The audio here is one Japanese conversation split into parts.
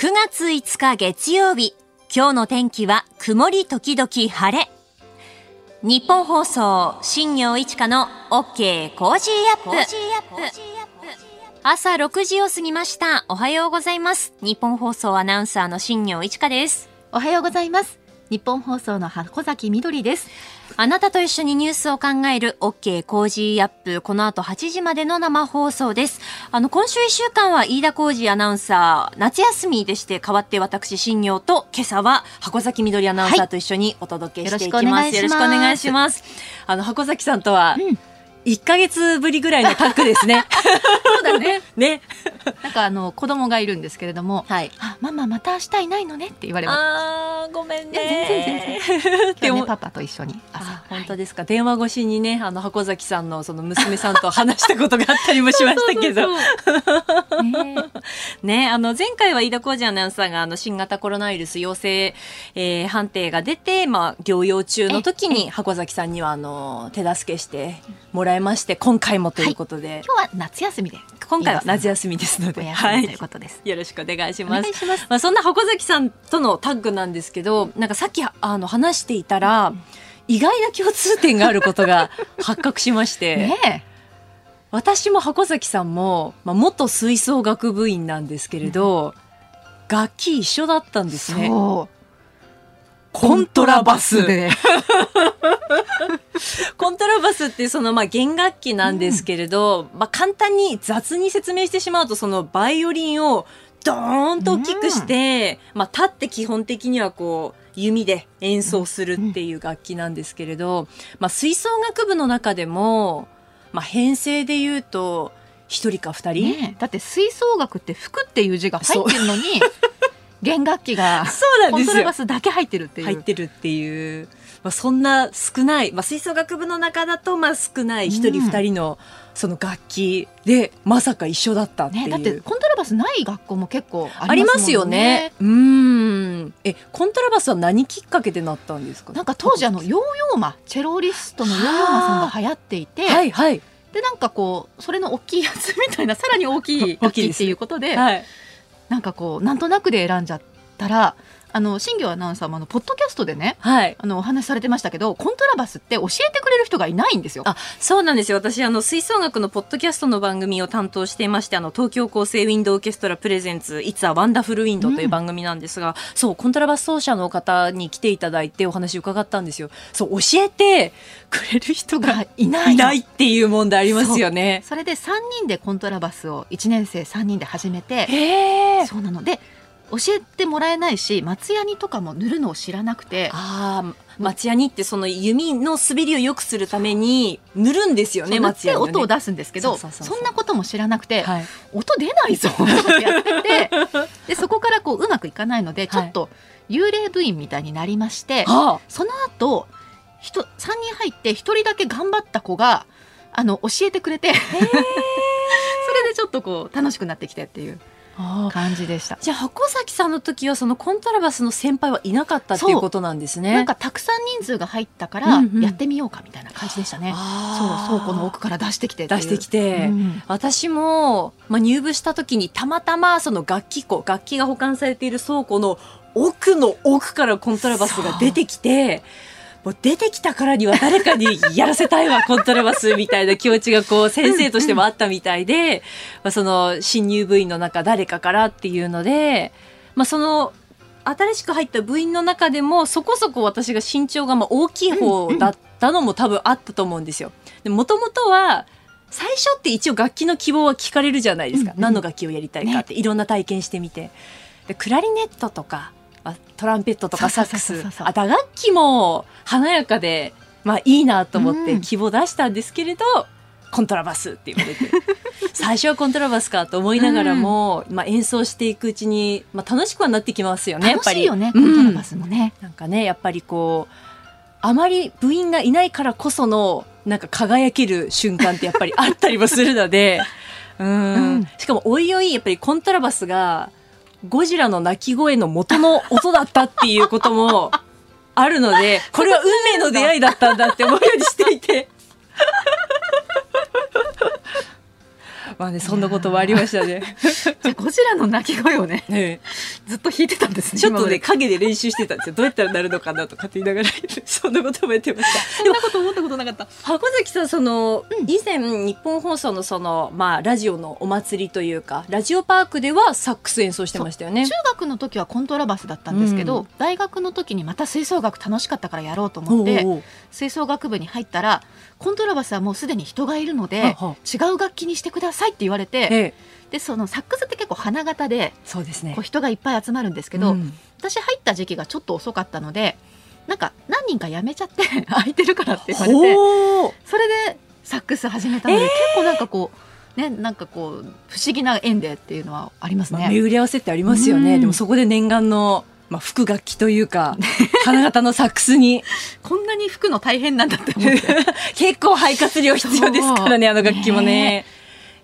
9月5日月曜日。今日の天気は曇り時々晴れ。ニッポン放送新行市佳の OK Cozy Up。朝6時を過ぎました。おはようございます。ニッポン放送アナウンサーの新行市佳です。おはようございます。ニッポン放送の箱崎みどりですあなたと一緒にニュースを考える OK Cozy Up。この後8時までの生放送です。あの、今週1週間は飯田コージーアナウンサー、夏休みでして代わって私、新業と今朝は箱崎みどりアナウンサーと一緒にお届けしていきます。はい、よろしくお願いします。あの、箱崎さんとは、うん1か月ぶりぐらいのタッグですね。そうだね。ね。なんかあの子供がいるんですけれども、はい、あママまた明日いないのねって言われます。あごめんね。全然全然。でも、パパと一緒に朝。本当ですか。電話越しにねあの箱崎さんのその娘さんと話したことがあったりもしましたけど。ねねあの前回は飯田浩二アナウンサーがあの新型コロナウイルス陽性、えー、判定が出てまあ療養中の時に箱崎さんにはあの手助けしてもらいまして今回もということで、はい、今日は夏休みで。今回は夏休みですので、はい、ということです。よろしくお願いします。まあそんな箱崎さんとのタッグなんですけど、なんかさっきあの話していたら、意外な共通点があることが 発覚しまして。ね私も箱崎さんも、まあ、元吹奏楽部員なんですけれど、うん、楽器一緒だったんですね。コントラバス。で。コントラバスってそのまあ弦楽器なんですけれど、うん、まあ簡単に雑に説明してしまうとそのバイオリンをドーンと大きくして、うん、まあ立って基本的にはこう弓で演奏するっていう楽器なんですけれど、まあ吹奏楽部の中でも、まあ編成で言うと一人か二人、ね、だって吹奏楽って服っていう字が入ってるのに弦楽器がそうなんですよ。コントラバスだけ入ってるっていう。入ってるっていう、まあ、そんな少ない、まあ、吹奏楽部の中だとまあ少ない一人二人のその楽器でまさか一緒だったっていう、ね、だってコントラバスない学校も結構ありますよね。うん。えコントラバスは何きっかけでなったんですか？なんか当時あのヨーヨーマチェロリストのヨーヨーマさんが流行っていてはいはい。でなんかこうそれの大きいやつみたいなさらに大きい楽器っていうことで、はい、なんかこうなんとなくで選んじゃったらあの新行アナウンサーもあのポッドキャストでね、はい、あのお話しされてましたけどコントラバスって教えてくれる人がいないんですよ。あそうなんですよ。私あの吹奏楽のポッドキャストの番組を担当していましてあの東京佼成ウインドオーケストラプレゼンツ「It's a Wonderful Wind」という番組なんですが、うん、そうコントラバス奏者の方に来ていただいてお話伺ったんですよ。そう教えてくれる人がいない。いないっていう問題ありますよね。それで3人でコントラバスを1年生3人で始めてそうなの。で教えてもらえないし松ヤニとかも塗るのを知らなくて。ああ松ヤニってその弓の滑りを良くするために塗るんですよね松ヤニ、ね、音を出すんですけどそんなことも知らなくて、はい、音出ないぞってやってて でそこからこううまくいかないのでちょっと幽霊部員みたいになりまして、はい、その後人3人入って1人だけ頑張った子があの教えてくれて それでちょっとこう楽しくなってきてっていう。感じでした。じゃあ箱崎さんの時はそのコントラバスの先輩はいなかったっていうことなんですね。なんかたくさん人数が入ったからやってみようかみたいな感じでしたね、うんうん、そう倉庫の奥から出してきて出してきて、うん、私も、まあ、入部した時にたまたまその楽器庫楽器が保管されている倉庫の奥の奥からコントラバスが出てきてもう出てきたからには誰かにやらせたいわ、コントラバスみたいな気持ちがこう先生としてもあったみたいで、まあ、その新入部員の中誰かからっていうので、まあ、その新しく入った部員の中でもそこそこ私が身長がまあ大きい方だったのも多分あったと思うんですよ。もともとは最初って一応楽器の希望は聞かれるじゃないですか、うんうん、何の楽器をやりたいかって、いろんな体験してみて。でクラリネットとかトランペットとかサックス。あ打楽器も華やかで、まあ、いいなと思って希望出したんですけれど、うん、コントラバスって言われて。最初はコントラバスかと思いながらも、うん、まあ、演奏していくうちに、まあ、楽しくはなってきますよねやっぱり。ね、コントラバスもね、なんかねやっぱりこうあまり部員がいないからこそのなんか輝ける瞬間ってやっぱりあったりもするので。うん、しかもおいおいやっぱりコントラバスがゴジラの鳴き声の元の音だったっていうこともあるので、これは運命の出会いだったんだって思うようにしていて。まあね、そんなこともありましたね。じゃゴジラの鳴き声をね、ね。ずっと弾いてたんですねちょっとね影で練習してたんですよ。どうやったらなるのかなとかって言いながらそんなこともやってました。そんなこと思ったことなかった。箱崎さんその、うん、以前日本放送のそのまあラジオのお祭りというかラジオパークではサックス演奏してましたよね。中学の時はコントラバスだったんですけど、うん、大学の時にまた吹奏楽楽しかったからやろうと思って吹奏楽部に入ったらコントラバスはもうすでに人がいるので違う楽器にしてくださいって言われて、ええ、でそのサックスって結構花形でそうです、ね、こう人がいっぱい集まるんですけど、うん、私入った時期がちょっと遅かったのでなんか何人か辞めちゃって 空いてるからって言われてそれでサックス始めたので、えー、結構なんかこうねなんかこう不思議な縁でっていうのはありますね。まあ、巡り合わせってありますよね。でもそこで念願のまあ、副楽器というか 花形のサックスに。こんなに吹くの大変なんだって思って。結構肺活量必要ですからねあの楽器もね。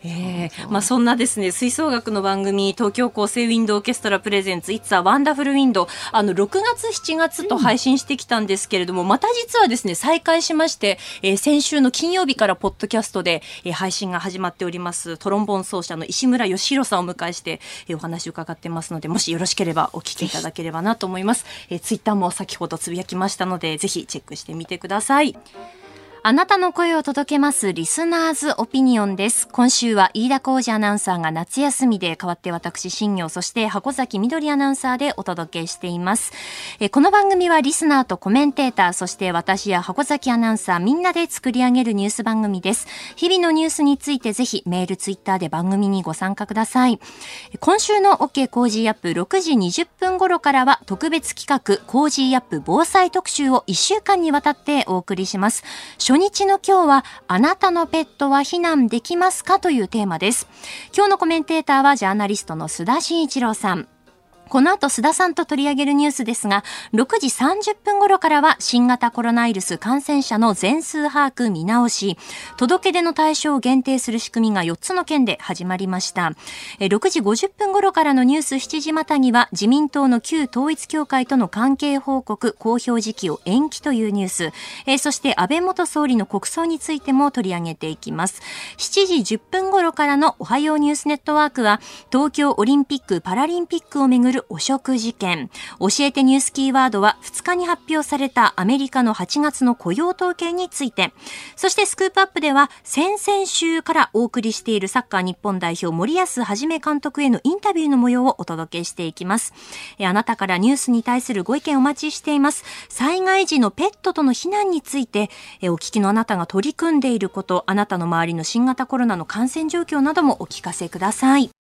えー、まあそんなですね吹奏楽の番組東京高生ウィンドオーケストラプレゼンツ It's a Wonderful Wind あの6月7月と配信してきたんですけれども、うん、また実はですね再開しまして、えー、先週の金曜日からポッドキャストで、えー、配信が始まっておりますトロンボン奏者の石村義弘さんをお迎えして、えー、お話を伺ってますのでもしよろしければお聞きいただければなと思います、えー、ツイッターも先ほどつぶやきましたのでぜひチェックしてみてください。あなたの声を届けますリスナーズオピニオンです。今週は飯田浩二アナウンサーが夏休みで代わって私、新業、そして箱崎みどりアナウンサーでお届けしています。えこの番組はリスナーとコメンテーター、そして私や箱崎アナウンサーみんなで作り上げるニュース番組です。日々のニュースについてぜひメール、ツイッターで番組にご参加ください。今週の OK 工事アップ6時20分頃からは特別企画工事アップ防災特集を1週間にわたってお送りします。初日の今日は、あなたのペットは避難できますか？というテーマです。今日のコメンテーターはジャーナリストの須田慎一郎さん。この後須田さんと取り上げるニュースですが、6時30分頃からは新型コロナウイルス感染者の全数把握見直し、届け出の対象を限定する仕組みが4つの県で始まりました。6時50分頃からのニュース7時またぎは自民党の旧統一協会との関係報告公表時期を延期というニュース、そして安倍元総理の国葬についても取り上げていきます。7時10分頃からのおはようニュースネットワークは東京オリンピック・パラリンピックをめぐるる汚職事件。教えてニュースキーワードは2日に発表されたアメリカの8月の雇用統計について。そして Scoop Up では先々週からお送りしているサッカー日本代表森保一監督へのインタビューの模様をお届けしていきます。あなたからニュースに対するご意見お待ちしています。災害時のペットとの避難について、お聞きのあなたが取り組んでいること、あなたの周りの新型コロナの感染状況などもお聞かせください。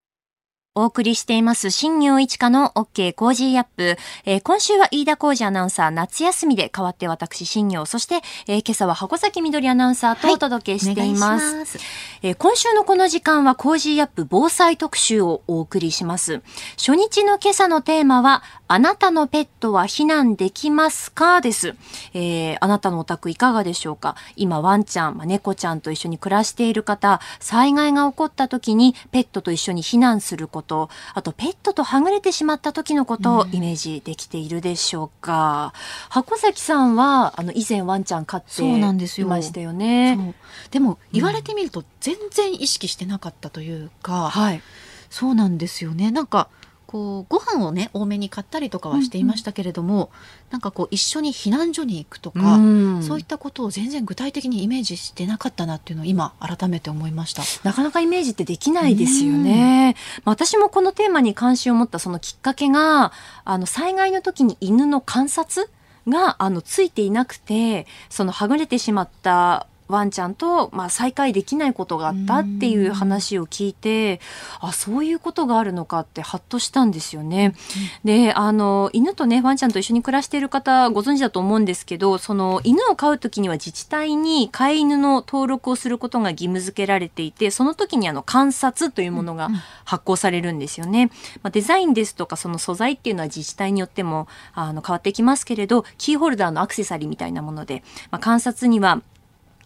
お送りしています、新行市佳の OK Cozy Up。えー、今週は飯田浩二アナウンサー夏休みで代わって私、新行、そして、えー、今朝は箱崎みどりアナウンサーとお届けしています。はい、ますえー、今週のこの時間は Cozy Up 防災特集をお送りします。初日の今朝のテーマは、あなたのペットは避難できますか？です。えー、あなたのお宅いかがでしょうか？今、ワンちゃん、まあ、猫ちゃんと一緒に暮らしている方、災害が起こった時にペットと一緒に避難すること、あとペットとはぐれてしまった時のことをイメージできているでしょうか。うん、箱崎さんは、あの、以前ワンちゃん飼っていましたよね。でも、言われてみると全然意識してなかったというか、うん、はい。そうなんですよね。なんか、こうご飯をね多めに買ったりとかはしていましたけれども、うんうん、なんかこう一緒に避難所に行くとか、うん、そういったことを全然具体的にイメージしてなかったなっていうのを今改めて思いました。なかなかイメージってできないですよね、うん、私もこのテーマに関心を持ったそのきっかけがあの災害の時に犬の観察があのついていなくてそのはぐれてしまったワンちゃんと、まあ、再会できないことがあったっていう話を聞いて、あ、そういうことがあるのかってハッとしたんですよね。で、あの、犬とね、ワンちゃんと一緒に暮らしている方ご存知だと思うんですけど、その犬を飼う時には自治体に飼い犬の登録をすることが義務付けられていて、その時にあの観察というものが発行されるんですよね。まあ、デザインですとかその素材っていうのは自治体によってもあの変わってきますけれど、キーホルダーのアクセサリーみたいなもので、まあ、観察には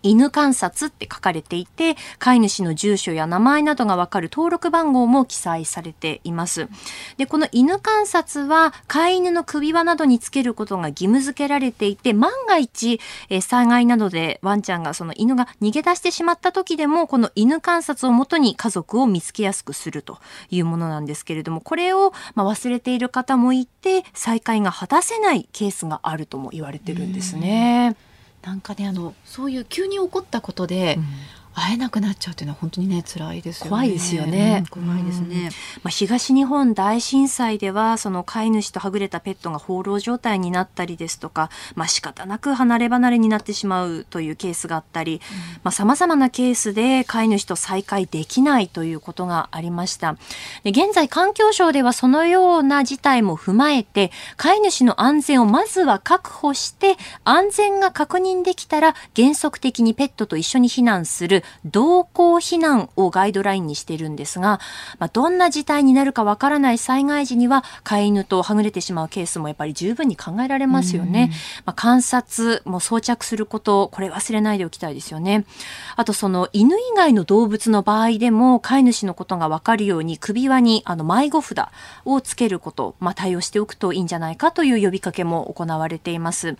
犬観察って書かれていて、飼い主の住所や名前などがわかる登録番号も記載されています。で、この犬観察は飼い犬の首輪などにつけることが義務付けられていて、万が一、え災害などでワンちゃんがその犬が逃げ出してしまった時でも、この犬観察をもとに家族を見つけやすくするというものなんですけれども、これをま忘れている方もいて、再会が果たせないケースがあるとも言われてるんですね。なんかねあのそういう急に起こったことで、うん。会えなくなっちゃうっていうのは本当にね辛いですよね。怖いですよね。うん、怖いですね。まあ東日本大震災ではその飼い主とはぐれたペットが放浪状態になったりですとか、まあ仕方なく離れ離れになってしまうというケースがあったり、うん、まあ様々なケースで飼い主と再会できないということがありました。で現在環境省ではそのような事態も踏まえて飼い主の安全をまずは確保して安全が確認できたら原則的にペットと一緒に避難する同行避難をガイドラインにしているんですが、まあ、どんな事態になるかわからない災害時には飼い犬とはぐれてしまうケースもやっぱり十分に考えられますよね。まあ、観察も装着すること、これ忘れないでおきたいですよね。あとその犬以外の動物の場合でも飼い主のことがわかるように首輪にあの迷子札をつけること、まあ、対応しておくといいんじゃないかという呼びかけも行われています。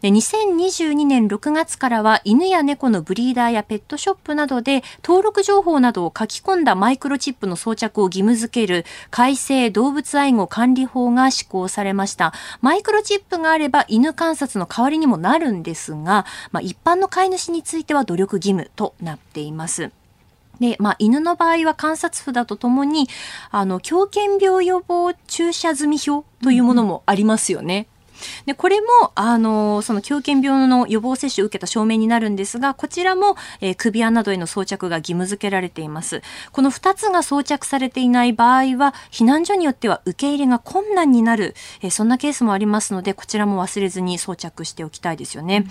で2022年6月からは犬や猫のブリーダーやペットショップなどで登録情報などを書き込んだマイクロチップの装着を義務付ける改正動物愛護管理法が施行されました。マイクロチップがあれば犬観察の代わりにもなるんですが、まあ、一般の飼い主については努力義務となっています。で、まあ、犬の場合は観察札とともに、あの、狂犬病予防注射済み表というものもありますよね。で、これも、あの、その狂犬病の予防接種を受けた証明になるんですが、こちらも、えー、首輪などへの装着が義務付けられています。この2つが装着されていない場合は、避難所によっては受け入れが困難になる、えー、そんなケースもありますので、こちらも忘れずに装着しておきたいですよね。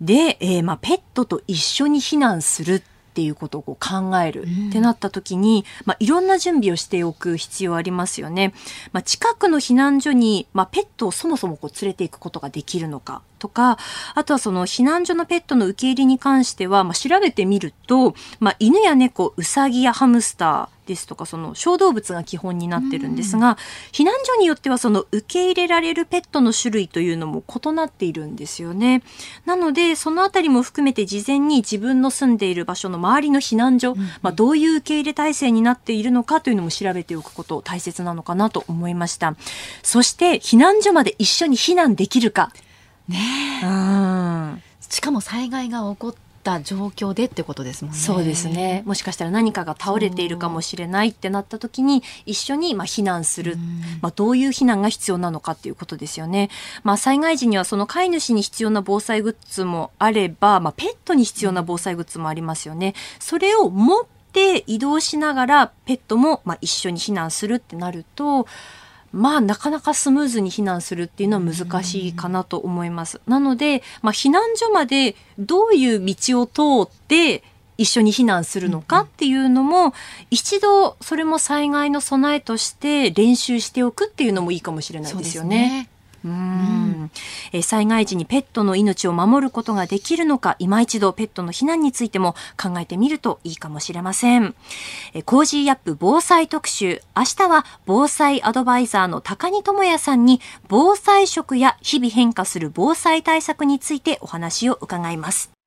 で、えー、まあ、ペットと一緒に避難するっていうことをこう考えるってなった時に、まあ、いろんな準備をしておく必要ありますよね。まあ、近くの避難所に、まあ、ペットをそもそもこう連れていくことができるのかとか、あとはその避難所のペットの受け入れに関しては、まあ、調べてみると、まあ、犬や猫、うさぎやハムスター、ですとかその小動物が基本になってるんですが、避難所によってはその受け入れられるペットの種類というのも異なっているんですよね。なのでそのあたりも含めて事前に自分の住んでいる場所の周りの避難所、まあ、どういう受け入れ体制になっているのかというのも調べておくこと大切なのかなと思いました。そして避難所まで一緒に避難できるか。ねうんしかも災害が起こった状況でってことですもんね。そうですね。もしかしたら何かが倒れているかもしれないってなった時に一緒にまあ避難する、まあどういう避難が必要なのかっていうことですよね。まあ災害時にはその飼い主に必要な防災グッズもあれば、まあペットに必要な防災グッズもありますよね。それを持って移動しながらペットもまあ一緒に避難するってなると。まあなかなかスムーズに避難するっていうのは難しいかなと思います。なので、まあ、避難所までどういう道を通って一緒に避難するのかっていうのも、一度それも災害の備えとして練習しておくっていうのもいいかもしれないですよね。うん、え災害時にペットの命を守ることができるのか今一度ペットの避難についても考えてみるといいかもしれません。え Cozy Up 防災特集。明日は防災アドバイザーの高荷智也さんに防災食や日々変化する防災対策についてお話を伺います。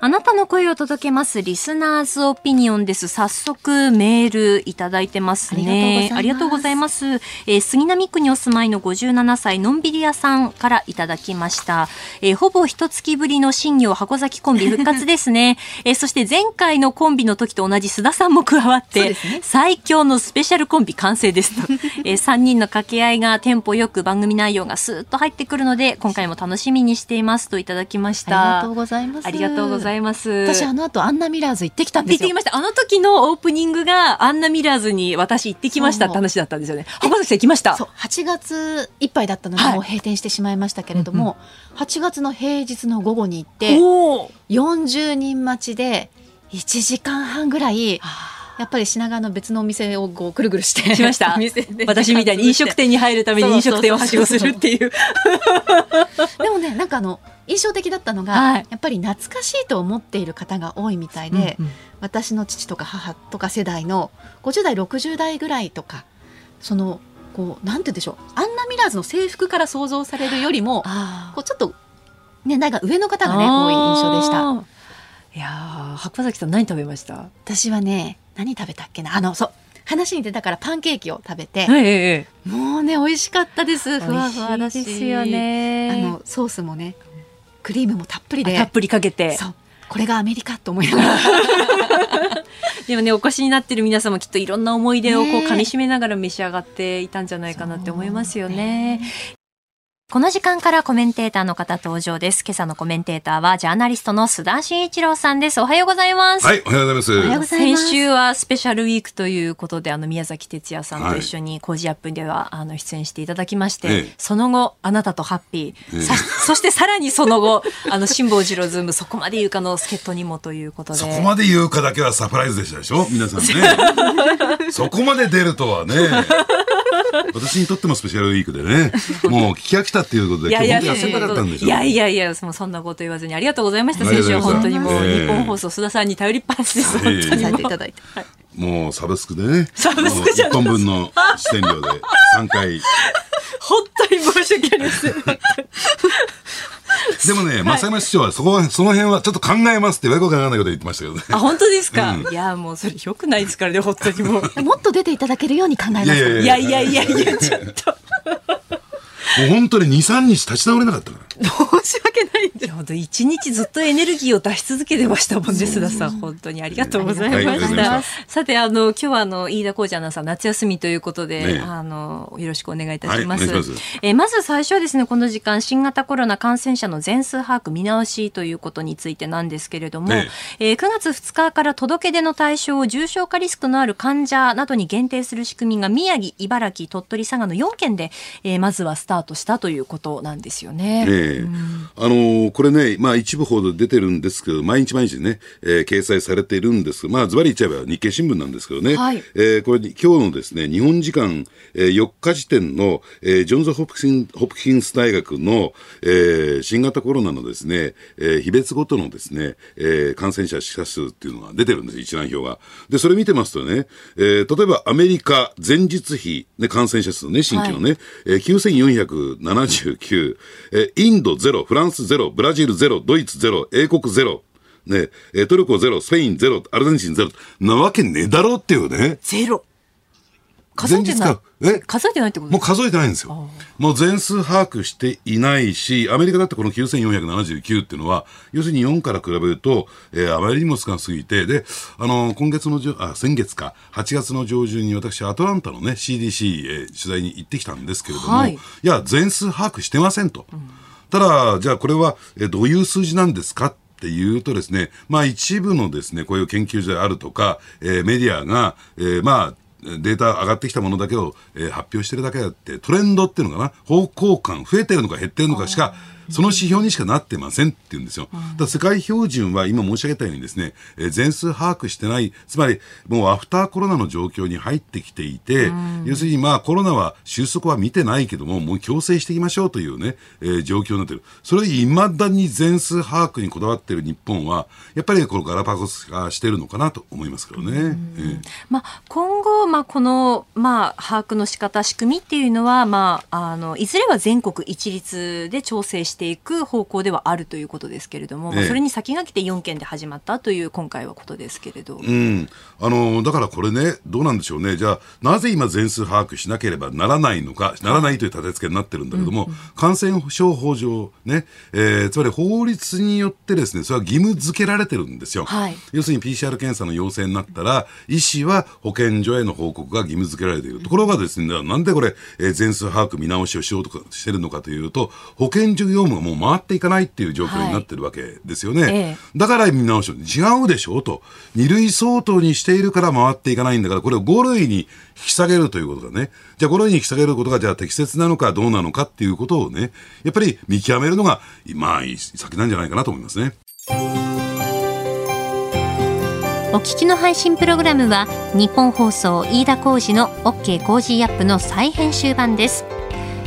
あなたの声を届けますリスナーズオピニオンです。早速メールいただいてますね。ありがとうございます。ますえー、杉並区にお住まいの57歳のんびり屋さんからいただきました。えー、ほぼ一月ぶりの新業箱崎コンビ復活ですね。えー、そして前回のコンビの時と同じ須田さんも加わって、ね、最強のスペシャルコンビ完成ですと。えー、3人の掛け合いがテンポよく番組内容がスーッと入ってくるので、今回も楽しみにしていますといただきました。ありがとうございます。ありがとうございます。私あの後アンナミラーズ行ってきたんですよ。行ってきました。あの時のオープニングがアンナミラーズに私行ってきましたって話だったんですよね。浜崎さん行きました？そう、8月いっぱいだったので、もう閉店してしまいましたけれども、うんうん、8月の平日の午後に行って、40人待ちで1時間半ぐらい。やっぱり品川の別のお店をこうくるくるしてしました？私みたいに飲食店に入るために飲食店をはしごするっていうでもねなんかあの印象的だったのが、はい、やっぱり懐かしいと思っている方が多いみたいで、うんうん、私の父とか母とか世代の50代60代ぐらいとかそのこうなんて言うんでしょうアンナ・ミラーズの制服から想像されるよりもこうちょっと年代が上の方がね多い印象でした。いや白崎さん何食べました？私はね何食べたっけな？あのそう話に出たからパンケーキを食べて、はい、もうね美味しかったです。ふわふわだし。ですよね。あのソースもねクリームもたっぷりで。たっぷりかけて。そう。これがアメリカと思いながら。でもねお越しになってる皆さんもきっといろんな思い出をこう噛みしめながら召し上がっていたんじゃないかなって思いますよね。この時間からコメンテーターの方登場です。今朝のコメンテーターはジャーナリストの須田慎一郎さんです。おはようございます。はい、おはようございます。おはようございます。先週はスペシャルウィークということで、あの宮崎哲也さんと一緒にコージアップではあの出演していただきまして、ええ、その後あなたとハッピー、え、そしてさらにその後あの辛坊治郎ズームそこまで言うかの助っ人にもということで、そこまで言うかだけはサプライズでしたでしょ、皆さんね。そこまで出るとはね。私にとってもスペシャルウィークでね、もう聞き飽きたっていうことで、今日本当休みたかったんでしょ。いやいやいや、そんなこと言わずにありがとうございました。先週本当にもう、日本放送須田さんに頼りっぱなしです。本当にいただいて。もうサブスクでね、サブスクじゃ1本分の視点料で3回。本当に申し訳ないです。でもね、増山市長はそこは、その辺はちょっと考えますってわけわからないこと言ってましたけどね。あ、本当ですか、うん、いや、もうそれよくないですからね、本当にもう。もっと出ていただけるように考えました。いやいやいやいや、ちょっと。もう本当に2、3日立ち直れなかったから。申し訳ないんで。本当一日ずっとエネルギーを出し続けてましたもんね、須田さん。本当にありがとうございました。はい、さて、あの、今日はあの、飯田浩二アナウンサー夏休みということで、ね、あの、よろしくお願いいたします。はい、えまず最初はですね、この時間、新型コロナ感染者の全数把握見直しということについてなんですけれども、ね、えー、9月2日から届け出の対象を重症化リスクのある患者などに限定する仕組みが宮城、茨城、鳥取、佐賀の4県で、えー、まずはスタートしたということなんですよね。えうん、あのー、これね、まあ一部報道出てるんですけど、毎日毎日ね、えー、掲載されているんです。まあズバリ言っちゃえば日経新聞なんですけどね、はい、えー、これ今日のですね、日本時間、えー、4日時点の、えー、ジョンズ・ホプキンホプキンス大学の、えー、新型コロナのですね、えー、日別ごとのですね、えー、感染者死者数っていうのが出てるんです、一覧表が。で、それ見てますとね、えー、例えばアメリカ前日比、ね、感染者数ね、新規のね、はい、えー、9479、えー、インドゼロ、フランスゼロ、ブラジルゼロ、ドイツゼロ、英国ゼロ、ね、えー、トルコゼロ、スペインゼロ、アルゼンチンゼロ、なわけねえだろっていうね。ゼロ。数えてない。え？数えてないってこともう数えてないんですよ。もう全数把握していないし、アメリカだってこの9479っていうのは、要するに4から比べると、えー、あまりにも少なすぎて、で、あのー、今月のじょ、あ、先月か、8月の上旬に私、アトランタのね、CDC、えー、取材に行ってきたんですけれども、はい、いや、全数把握してませんと。うん、ただ、じゃあこれは、どういう数字なんですかっていうとですね、まあ一部のですね、こういう研究所であるとか、えー、メディアが、えー、まあ、データ上がってきたものだけを、えー、発表してるだけであって、トレンドっていうのかな、方向感、増えてるのか減ってるのかしか、その指標にしかなってませんって言うんですよ。だ世界標準は今申し上げたようにですね、えー、全数把握してない、つまりもうアフターコロナの状況に入ってきていて、要するにまあコロナは収束は見てないけども、もう強制していきましょうというね、えー、状況になってる。それいまだに全数把握にこだわっている日本は、やっぱりこのガラパゴス化してるのかなと思いますけどね。えー、まあ、今後、まあ、この、まあ、把握の仕方、仕組みっていうのは、まあ、あの、いずれは全国一律で調整していく方向ではあるということですけれども、ええ、それに先駆けて4件で始まったという今回はことですけれど、うん、あのだからこれね、どうなんでしょうね、じゃあ、なぜ今、全数把握しなければならないのか、ならないという立て付けになってるんだけども、うんうん、感染症法上、ねえー、つまり法律によってですねそれは義務付けられてるんですよ。はい、要するに PCR 検査の陽性になったら、医師は保健所への報告が義務付けられている。ところがですね、なんでこれ、えー、全数把握見直しをしようとかしてるのかというと、保健所業務がもう回っていかないっていう状況になってるわけですよね。はいええ、だから見直し違うでしょうと。二類相当にしているから回っていかないんだから、これを5類に引き下げるということだね。じゃあ5類に引き下げることがじゃあ適切なのかどうなのかっていうことをね、やっぱり見極めるのが、まあ、先なんじゃないかなと思いますね。お聞きの配信プログラムは日本放送飯田浩司の OK コージーアップの再編集版です。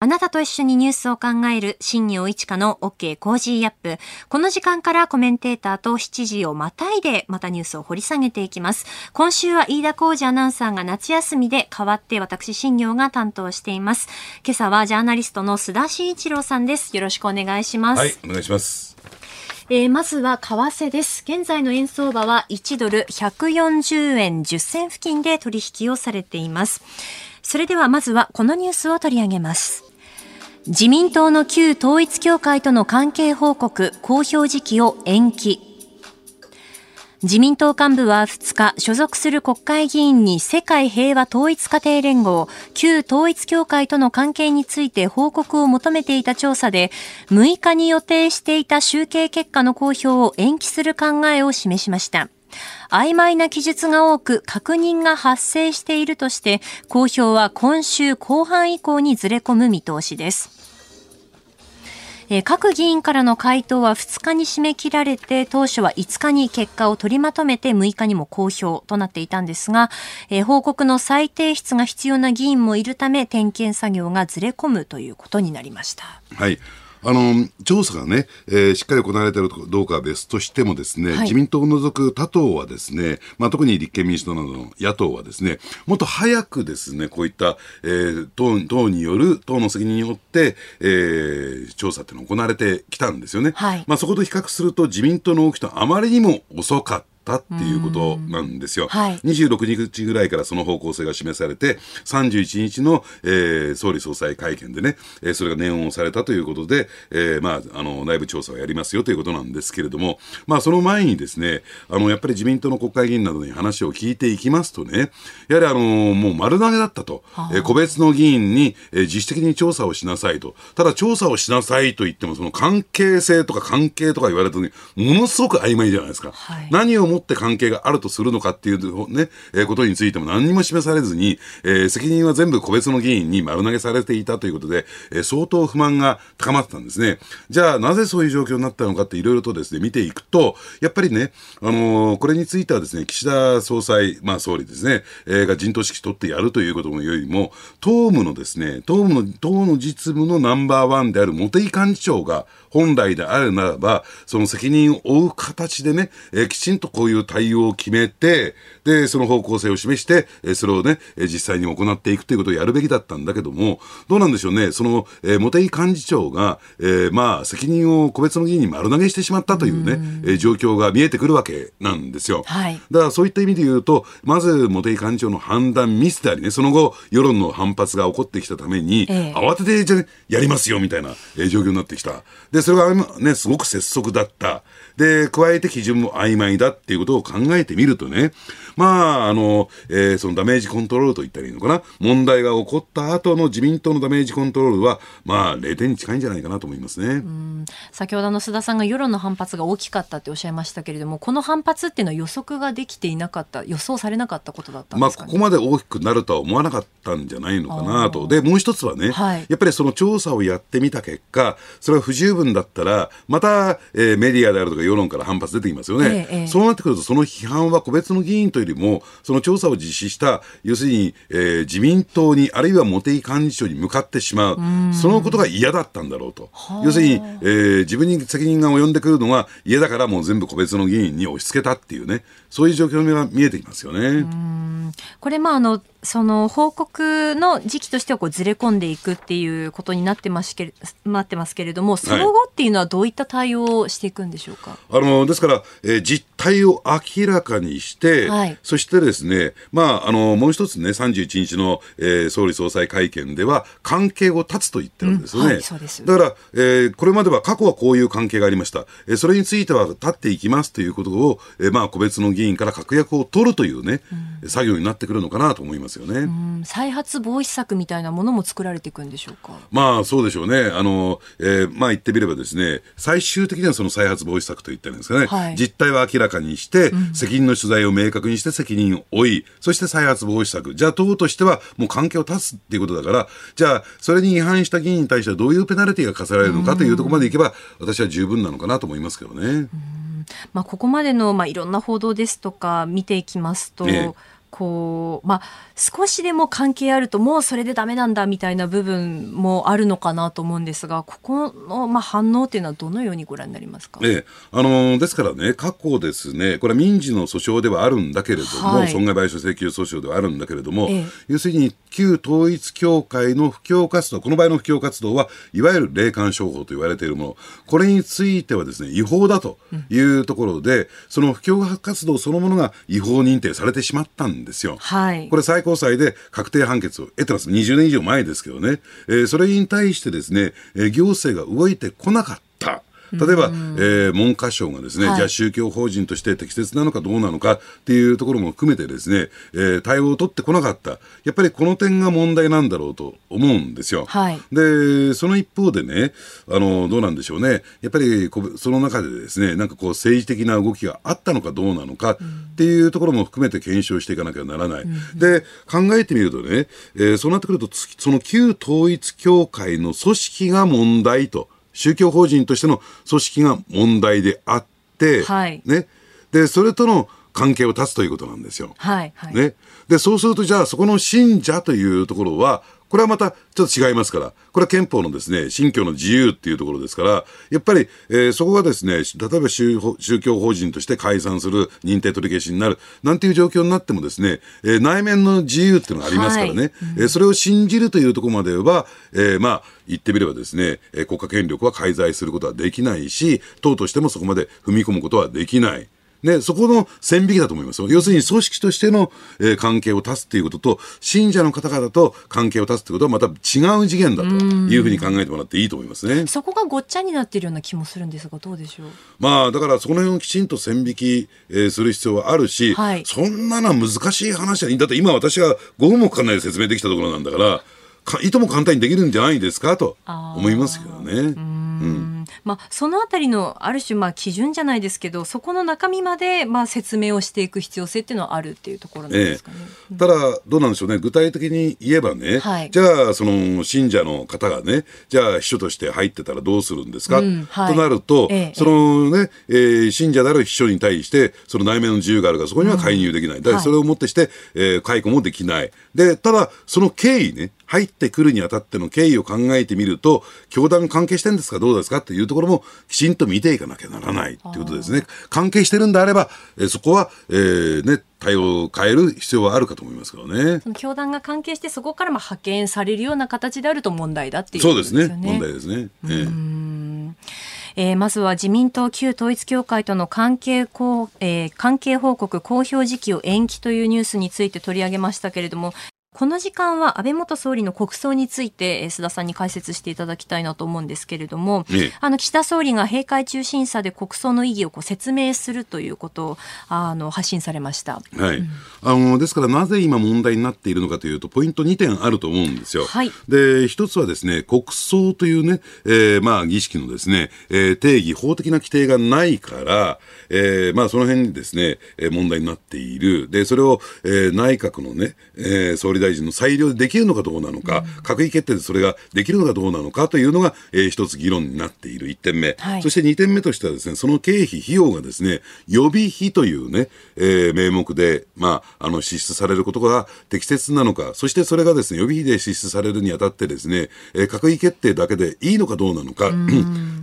あなたと一緒にニュースを考える新業一華の OK コージーアップ。この時間からコメンテーターと7時をまたいでまたニュースを掘り下げていきます。今週は飯田浩司アナウンサーが夏休みで代わって私新行が担当しています。今朝はジャーナリストの須田慎一郎さんです。よろしくお願いします。はい、お願いします。えー、まずは為替です。現在の円相場は1ドル140円10銭付近で取引をされています。それではまずはこのニュースを取り上げます。自民党の旧統一協会との関係報告公表時期を延期。自民党幹部は2日、所属する国会議員に世界平和統一家庭連合、旧統一協会との関係について報告を求めていた調査で、6日に予定していた集計結果の公表を延期する考えを示しました。曖昧な記述が多く確認が発生しているとして、公表は今週後半以降にずれ込む見通しです。えー、各議員からの回答は2日に締め切られて、当初は5日に結果を取りまとめて6日にも公表となっていたんですが、えー、報告の再提出が必要な議員もいるため、点検作業がずれ込むということになりました。はい。あの、調査がね、えー、しっかり行われているかどうかは別としてもですね、はい、自民党を除く他党はですね、まあ、特に立憲民主党などの野党はですね、もっと早くですね、こういった、えー、党党による、党の責任によって、えー、調査っていうのが行われてきたんですよね。はい、まあ、そこと比較すると自民党の動きとあまりにも遅かった。ったっていうことなんですよ。はい、26日ぐらいからその方向性が示されて、31日の、えー、総理総裁会見でね、えー、それが念をされたということで、えー、まあ、あの、内部調査をやりますよということなんですけれども、まあ、その前にですね、あの、やっぱり自民党の国会議員などに話を聞いていきますとね、やはりあの、もう丸投げだったと、えー、個別の議員に、えー、自主的に調査をしなさいと。ただ調査をしなさいと言っても、その関係性とか関係とか言われるとね、ものすごく曖昧じゃないですか。はい、何をもって関係があるとするのかっていうね、えー、ことについても何にも示されずに、えー、責任は全部個別の議員に丸投げされていたということで、えー、相当不満が高まってたんですね。じゃあ、なぜそういう状況になったのかっていろいろとですね、見ていくと、やっぱりね、あのー、これについてはですね、岸田総裁、まあ総理ですね、えー、が陣頭指揮取ってやるということよりも、党務のですね、党務の、党の実務のナンバーワンである茂木幹事長が、本来であるならば、その責任を負う形でね、えー、きちんとこういう対応を決めて、で、その方向性を示して、えー、それをね、えー、実際に行っていくということをやるべきだったんだけども、どうなんでしょうね、その、えー、茂木幹事長が、えー、まあ、責任を個別の議員に丸投げしてしまったというね、うえー、状況が見えてくるわけなんですよ。はい。だからそういった意味で言うと、まず茂木幹事長の判断ミスでありね、その後、世論の反発が起こってきたために、えー、慌てて、じゃやりますよ、みたいな、えー、状況になってきた。で、それがね、すごく拙速だった。で、加えて基準も曖昧だっていうことを考えてみるとね、まあ、あの、えー、そのダメージコントロールと言ったらいいのかな。問題が起こった後の自民党のダメージコントロールは、まあ、0点に近いんじゃないかなと思いますね。先ほどの須田さんが世論の反発が大きかったっておっしゃいましたけれども、この反発っていうのは予測ができていなかった、予想されなかったことだったんですか、ね、まあ、ここまで大きくなるとは思わなかったんじゃないのかなと。で、もう一つはね、はい、やっぱりその調査をやってみた結果、それは不十分だったら、また、えー、メディアであるとか世論から反発出てきますよね、ええ、そうなってくると、その批判は個別の議員というよりも、その調査を実施した、要するに、えー、自民党に、あるいは茂木幹事長に向かってしまう、そのことが嫌だったんだろうと、要するに、えー、自分に責任が及んでくるのが嫌だから、もう全部個別の議員に押し付けたっていうね、そういう状況が見えてきますよね。これ、まああのその報告の時期としてはこうずれ込んでいくっていうことになってますけれなってますけれども、その後っていうのはどういった対応をしていくんでしょうか？あのですから、えー、実態を明らかにして、はい、そしてですね、まああのもう一つね、31日の、えー、総理総裁会見では関係を断つと言ってるんですよね。うんはい、そうですだから、えー、これまでは過去はこういう関係がありました。えー、それについては立っていきますということを、えー、まあ個別の議員から確約を取るというね、うん、作業になってくるのかなと思いますよね。再発防止策みたいなものも作られていくんでしょうか？まあそうでしょうね。あの、えー、まあ言ってみればですね、最終的にはその再発防止策と言ってるんですかね、はい、実態は明らかにして、うん、責任の取材を明確にして責任を負い、そして再発防止策。じゃあ党としてはもう関係を断つっていうことだから、じゃあそれに違反した議員に対してはどういうペナルティが課せられるのかというところまでいけば、私は十分なのかなと思いますけどね。まあ、ここまでの、まあ、いろんな報道ですとか見ていきますと、ねこう、まあ、少しでも関係あるともうそれでダメなんだみたいな部分もあるのかなと思うんですが、ここの、まあ、反応というのはどのようにご覧になりますか、ええ、あのですからね、過去ですね、これは民事の訴訟ではあるんだけれども、はい、損害賠償請求訴訟ではあるんだけれども、ええ、要するに旧統一教会の布教活動、この場合の布教活動はいわゆる霊感商法と言われているもの、これについてはですね、違法だというところで、うん、その布教活動そのものが違法認定されてしまったんですよ。はい、これ最高裁で確定判決を得てます。20年以上前ですけどね。えー、それに対してですね、えー、行政が動いてこなかった。例えば、えー、文科省がですね、はい、じゃあ宗教法人として適切なのかどうなのかっていうところも含めてですね、えー、対応を取ってこなかった。やっぱりこの点が問題なんだろうと思うんですよ。はい、で、その一方でね、あの、どうなんでしょうね。やっぱりその中でですね、なんかこう政治的な動きがあったのかどうなのかっていうところも含めて検証していかなきゃならない。うん、で、考えてみるとね、えー、そうなってくると、その旧統一教会の組織が問題と。宗教法人としての組織が問題であって、はい、ね、でそれとの関係を断つということなんですよ。はいはい、ね、でそうするとじゃあそこの信者というところはこれはまたちょっと違いますから、これは憲法のですね、信教の自由っていうところですから、やっぱり、えー、そこがですね、例えば宗教法人として解散する、認定取り消しになる、なんていう状況になってもですね、えー、内面の自由っていうのがありますからね、はい。うん、えー、それを信じるというところまでは、えー、まあ、言ってみればですね、えー、国家権力は介在することはできないし、党としてもそこまで踏み込むことはできない。ね、そこの線引きだと思いますよ。要するに組織としての、えー、関係を断つということと、信者の方々と関係を断つということはまた違う次元だというふうに考えてもらっていいと思いますね。そこがごっちゃになっているような気もするんですが、どうでしょう？まあ、だからその辺をきちんと線引き、えー、する必要はあるし、はい、そんなのは難しい話は、だって今私が5分もかかんないで説明できたところなんだから、かいとも簡単にできるんじゃないですかと思いますけどね。うんまあ、そのあたりのある種まあ基準じゃないですけどそこの中身までまあ説明をしていく必要性っていうのはあるっていうところなんですかね、ええ、ただ、どうなんでしょうね。具体的に言えばね、はい、じゃあその信者の方がねじゃあ秘書として入ってたらどうするんですか、うん。はい、となると、え、そのね、えー、信者である秘書に対してその内面の自由があるからそこには介入できない、うん、だからそれをもってして、はい、えー、解雇もできない。でただその経緯ね入ってくるにあたっての経緯を考えてみると、教団関係してるんですか？どうですか？っていうところもきちんと見ていかなきゃならないっていうことですね。関係してるんであれば、えー、そこは、えー、ね、対応を変える必要はあるかと思いますけどね。その教団が関係してそこからまあ派遣されるような形であると問題だっていうことですよね。そうですね。問題ですね。えーえー、まずは自民党旧統一教会との関係こう、えー、関係報告公表時期を延期というニュースについて取り上げましたけれどもこの時間は安倍元総理の国葬について須田さんに解説していただきたいなと思うんですけれども、あの岸田総理が閉会中審査で国葬の意義をこう説明するということをあの発信されました、はい、うん、あのですからなぜ今問題になっているのかというとポイント2点あると思うんですよ。はい、で一つはですね国葬というね、えー、まあ儀式のですね、えー、定義法的な規定がないから、えー、まあその辺にですね問題になっている。でそれを、えー、内閣のね、えー、総理大臣の裁量でできるのかどうなのか、うん、閣議決定でそれができるのかどうなのかというのが、えー、一つ議論になっている1点目、はい、そして2点目としてはですね、その経費、費用がですね、予備費というね、えー、名目で、まあ、あの、支出されることが適切なのか、そしてそれがですね、予備費で支出されるにあたってですね、えー、閣議決定だけでいいのかどうなのか、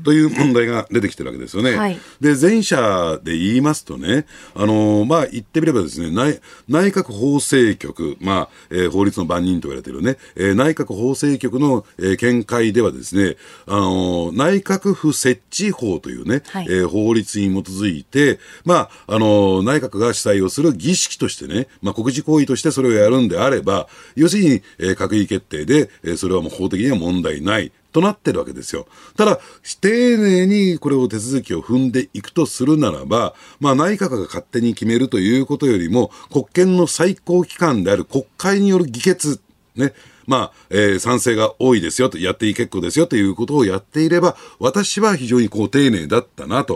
という問題が出てきてるわけですよね。はい、で、前者で言いますとね、あのー、まあ、言ってみればですね、内内閣法制局、まあ、えー、法律の番人と言われているね、えー、内閣法制局の、えー、見解ではですね、あのー、内閣府設置法というね、はい、えー、法律に基づいて、まあ、あのー、内閣が主催をする儀式としてね、まあ、国事行為としてそれをやるんであれば、要するに、えー、閣議決定で、えー、それはもう法的には問題ない。となってるわけですよ。ただ、丁寧にこれを手続きを踏んでいくとするならば、まあ内閣が勝手に決めるということよりも、国権の最高機関である国会による議決、ね、まあ、えー、賛成が多いですよと、やっていい結構ですよということをやっていれば、私は非常にこう丁寧だったなと、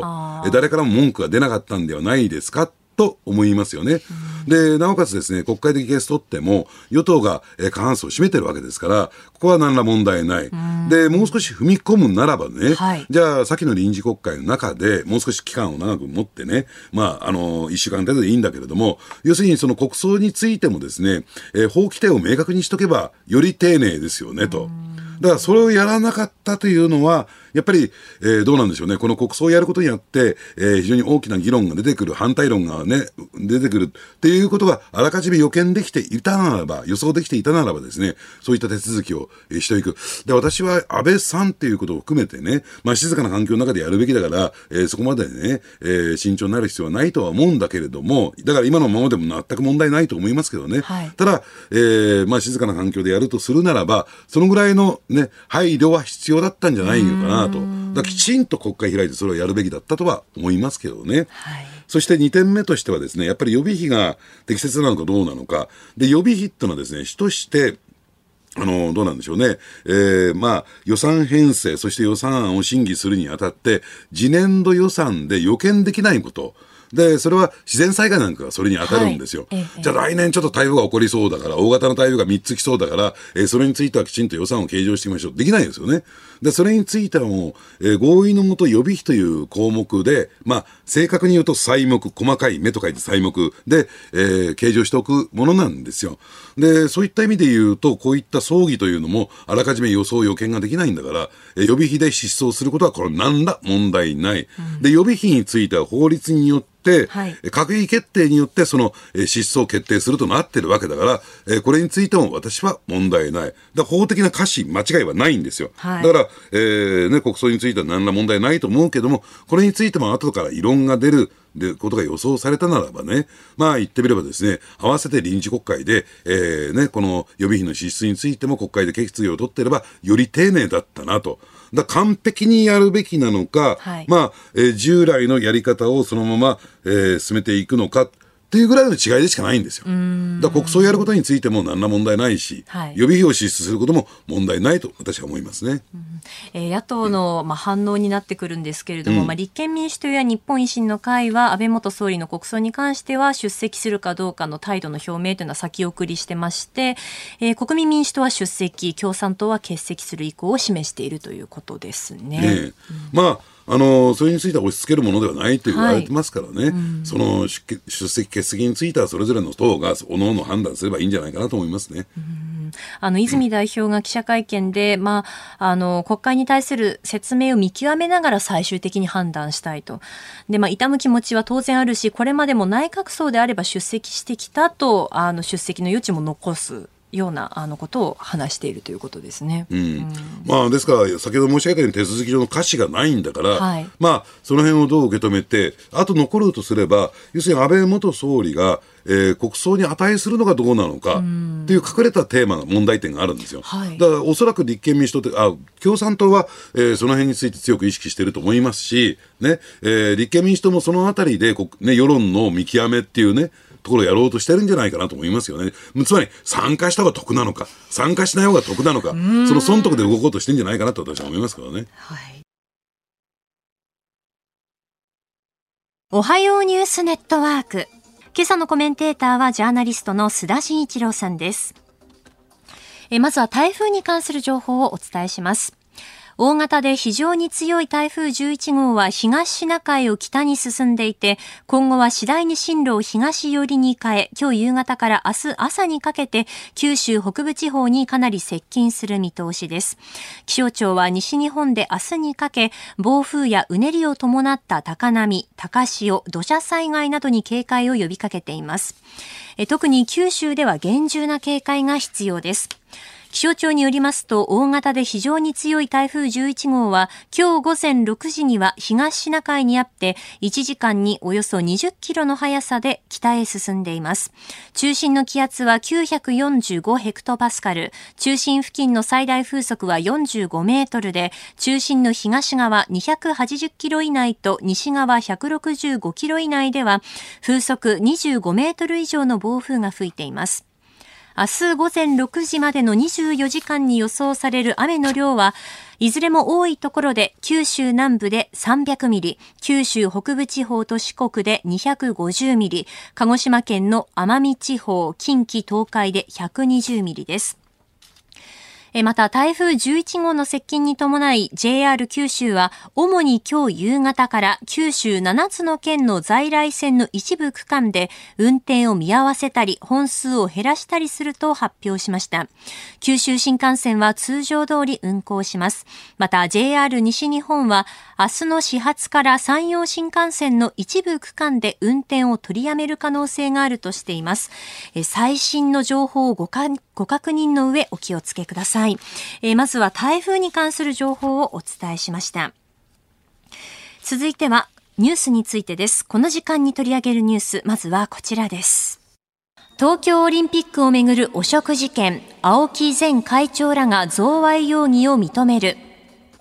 誰からも文句が出なかったんではないですかと思いますよね。で、なおかつですね、国会的ケース取っても、与党が過半数を占めてるわけですから、ここは何ら問題ない。で、もう少し踏み込むならばね、はい、じゃあ、先の臨時国会の中で、もう少し期間を長く持ってね、まあ、あの、一週間程度でいいんだけれども、要するにその国葬についてもですね、えー、法規定を明確にしとけば、より丁寧ですよね、と。だからそれをやらなかったというのは、やっぱり、えー、どうなんでしょうね。この国葬をやることによって、えー、非常に大きな議論が出てくる、反対論がね、出てくるっていうことがあらかじめ予見できていたならば、予想できていたならばですね、そういった手続きを、えー、していく。で、私は安倍さんっていうことを含めてね、まあ静かな環境の中でやるべきだから、えー、そこまでね、えー、慎重になる必要はないとは思うんだけれども、だから今のままでも全く問題ないと思いますけどね。はい、ただ、えー、まあ静かな環境でやるとするならば、そのぐらいのね、配慮は必要だったんじゃないのかなと。だきちんと国会開いてそれをやるべきだったとは思いますけどね。はい、そして2点目としてはですね、やっぱり予備費が適切なのかどうなのか。で、予備費ってのはですね、主として、あの、どうなんでしょうね。えー、まあ、予算編成、そして予算案を審議するにあたって、次年度予算で予見できないこと。で、それは自然災害なんかがそれに当たるんですよ。はい、じゃあ来年ちょっと台風が起こりそうだから、大型の台風が3つ来そうだから、えー、それについてはきちんと予算を計上していきましょう。できないですよね。で、それについてはもう、えー、合意のもと予備費という項目で、まあ、正確に言うと細目、細かい目と書いて細目で、えー、計上しておくものなんですよ。で、そういった意味で言うと、こういった葬儀というのも、あらかじめ予想、予見ができないんだから、えー、予備費で失踪することは、これ何ら問題ない。うん、で、予備費については法律によって、はい、閣議決定によってその、えー、失踪を決定するとなってるわけだから、えー、これについても私は問題ない。だ法的な歌詞、間違いはないんですよ。はい、だから、えーね、国葬については何ら問題ないと思うけども、これについても後から異論が出る。で、ことが予想されたならばね、まあ言ってみればですね、合わせて臨時国会で、えー、ね、この予備費の支出についても国会で決議を取ってれば、より丁寧だったなと。だ完璧にやるべきなのか、はい、まあ、えー、従来のやり方をそのまま、えー、進めていくのか。っていうぐらいの違いでしかないんですよ。だ国葬やることについても何ら問題ないし、はい、予備費を支出することも問題ないと私は思いますね。うん、えー、野党の、まあ、反応になってくるんですけれども、うん、まあ、立憲民主党や日本維新の会は安倍元総理の国葬に関しては出席するかどうかの態度の表明というのは先送りしてまして、えー、国民民主党は出席、共産党は欠席する意向を示しているということですね。ねうん、まああのそれについては押し付けるものではないと言われてますからね、はいうん、その出席、欠席についてはそれぞれの党がおのおの判断すればいいんじゃないかなと思いますね。あの泉代表が記者会見で、まあ、あの国会に対する説明を見極めながら最終的に判断したいと。で、まあ、痛む気持ちは当然あるし、これまでも内閣葬であれば出席してきたと、あの出席の余地も残す。ようなあのことを話しているということですね。うん、うん、まあですから先ほど申し上げたように手続き上の歌詞がないんだから、はい、まあその辺をどう受け止めてあと残るとすれば要するに安倍元総理がえー、国葬に値するのかどうなのかっていう隠れたテーマが問題点があるんですよ。はい、だからおそらく立憲民主党あ共産党は、えー、その辺について強く意識していると思いますし、ねえー、立憲民主党もそのあたりで、ね、世論の見極めっていうねところをやろうとしてるんじゃないかなと思いますよね。つまり、参加した方が得なのか、参加しない方が得なのか、その損得で動こうとしてんじゃないかなと私は思いますからね。はい。おはようニュースネットワーク。今朝のコメンテーターはジャーナリストの須田慎一郎さんです。えまずは台風に関する情報をお伝えします。大型で非常に強い台風11号は東シナ海を北に進んでいて、今後は次第に進路を東寄りに変え、今日夕方から明日朝にかけて九州北部地方にかなり接近する見通しです。気象庁は西日本で明日にかけ、暴風やうねりを伴った高波、高潮、土砂災害などに警戒を呼びかけています。特に九州では厳重な警戒が必要です。気象庁によりますと、大型で非常に強い台風11号は、今日午前6時には東シナ海にあって、1時間におよそ20キロの速さで北へ進んでいます。中心の気圧は945ヘクトパスカル、中心付近の最大風速は45メートルで、中心の東側280キロ以内と西側165キロ以内では、風速25メートル以上の暴風が吹いています。明日午前6時までの24時間に予想される雨の量は、いずれも多いところで九州南部で300ミリ、九州北部地方と四国で250ミリ、鹿児島県の奄美地方、近畿東海で120ミリです。また台風11号の接近に伴い JR 九州は主に今日夕方から九州7つの県の在来線の一部区間で運転を見合わせたり本数を減らしたりすると発表しました。九州新幹線は通常通り運行します。また JR 西日本は明日の始発から山陽新幹線の一部区間で運転を取りやめる可能性があるとしています。最新の情報をご確ご確認の上お気をつけください。さい。えー、まずは台風に関する情報をお伝えしました。続いてはニュースについてです。この時間に取り上げるニュース、まずはこちらです。東京オリンピックをめぐる汚職事件、青木前会長らが贈賄容疑を認める。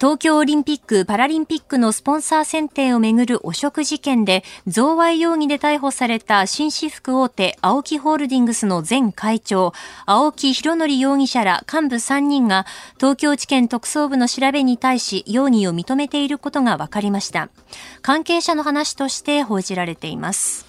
東京オリンピック・パラリンピックのスポンサー選定をめぐる汚職事件で、贈賄容疑で逮捕された紳士服大手、青木ホールディングスの前会長、青木博則容疑者ら幹部3人が、東京地検特捜部の調べに対し、容疑を認めていることが分かりました。関係者の話として報じられています。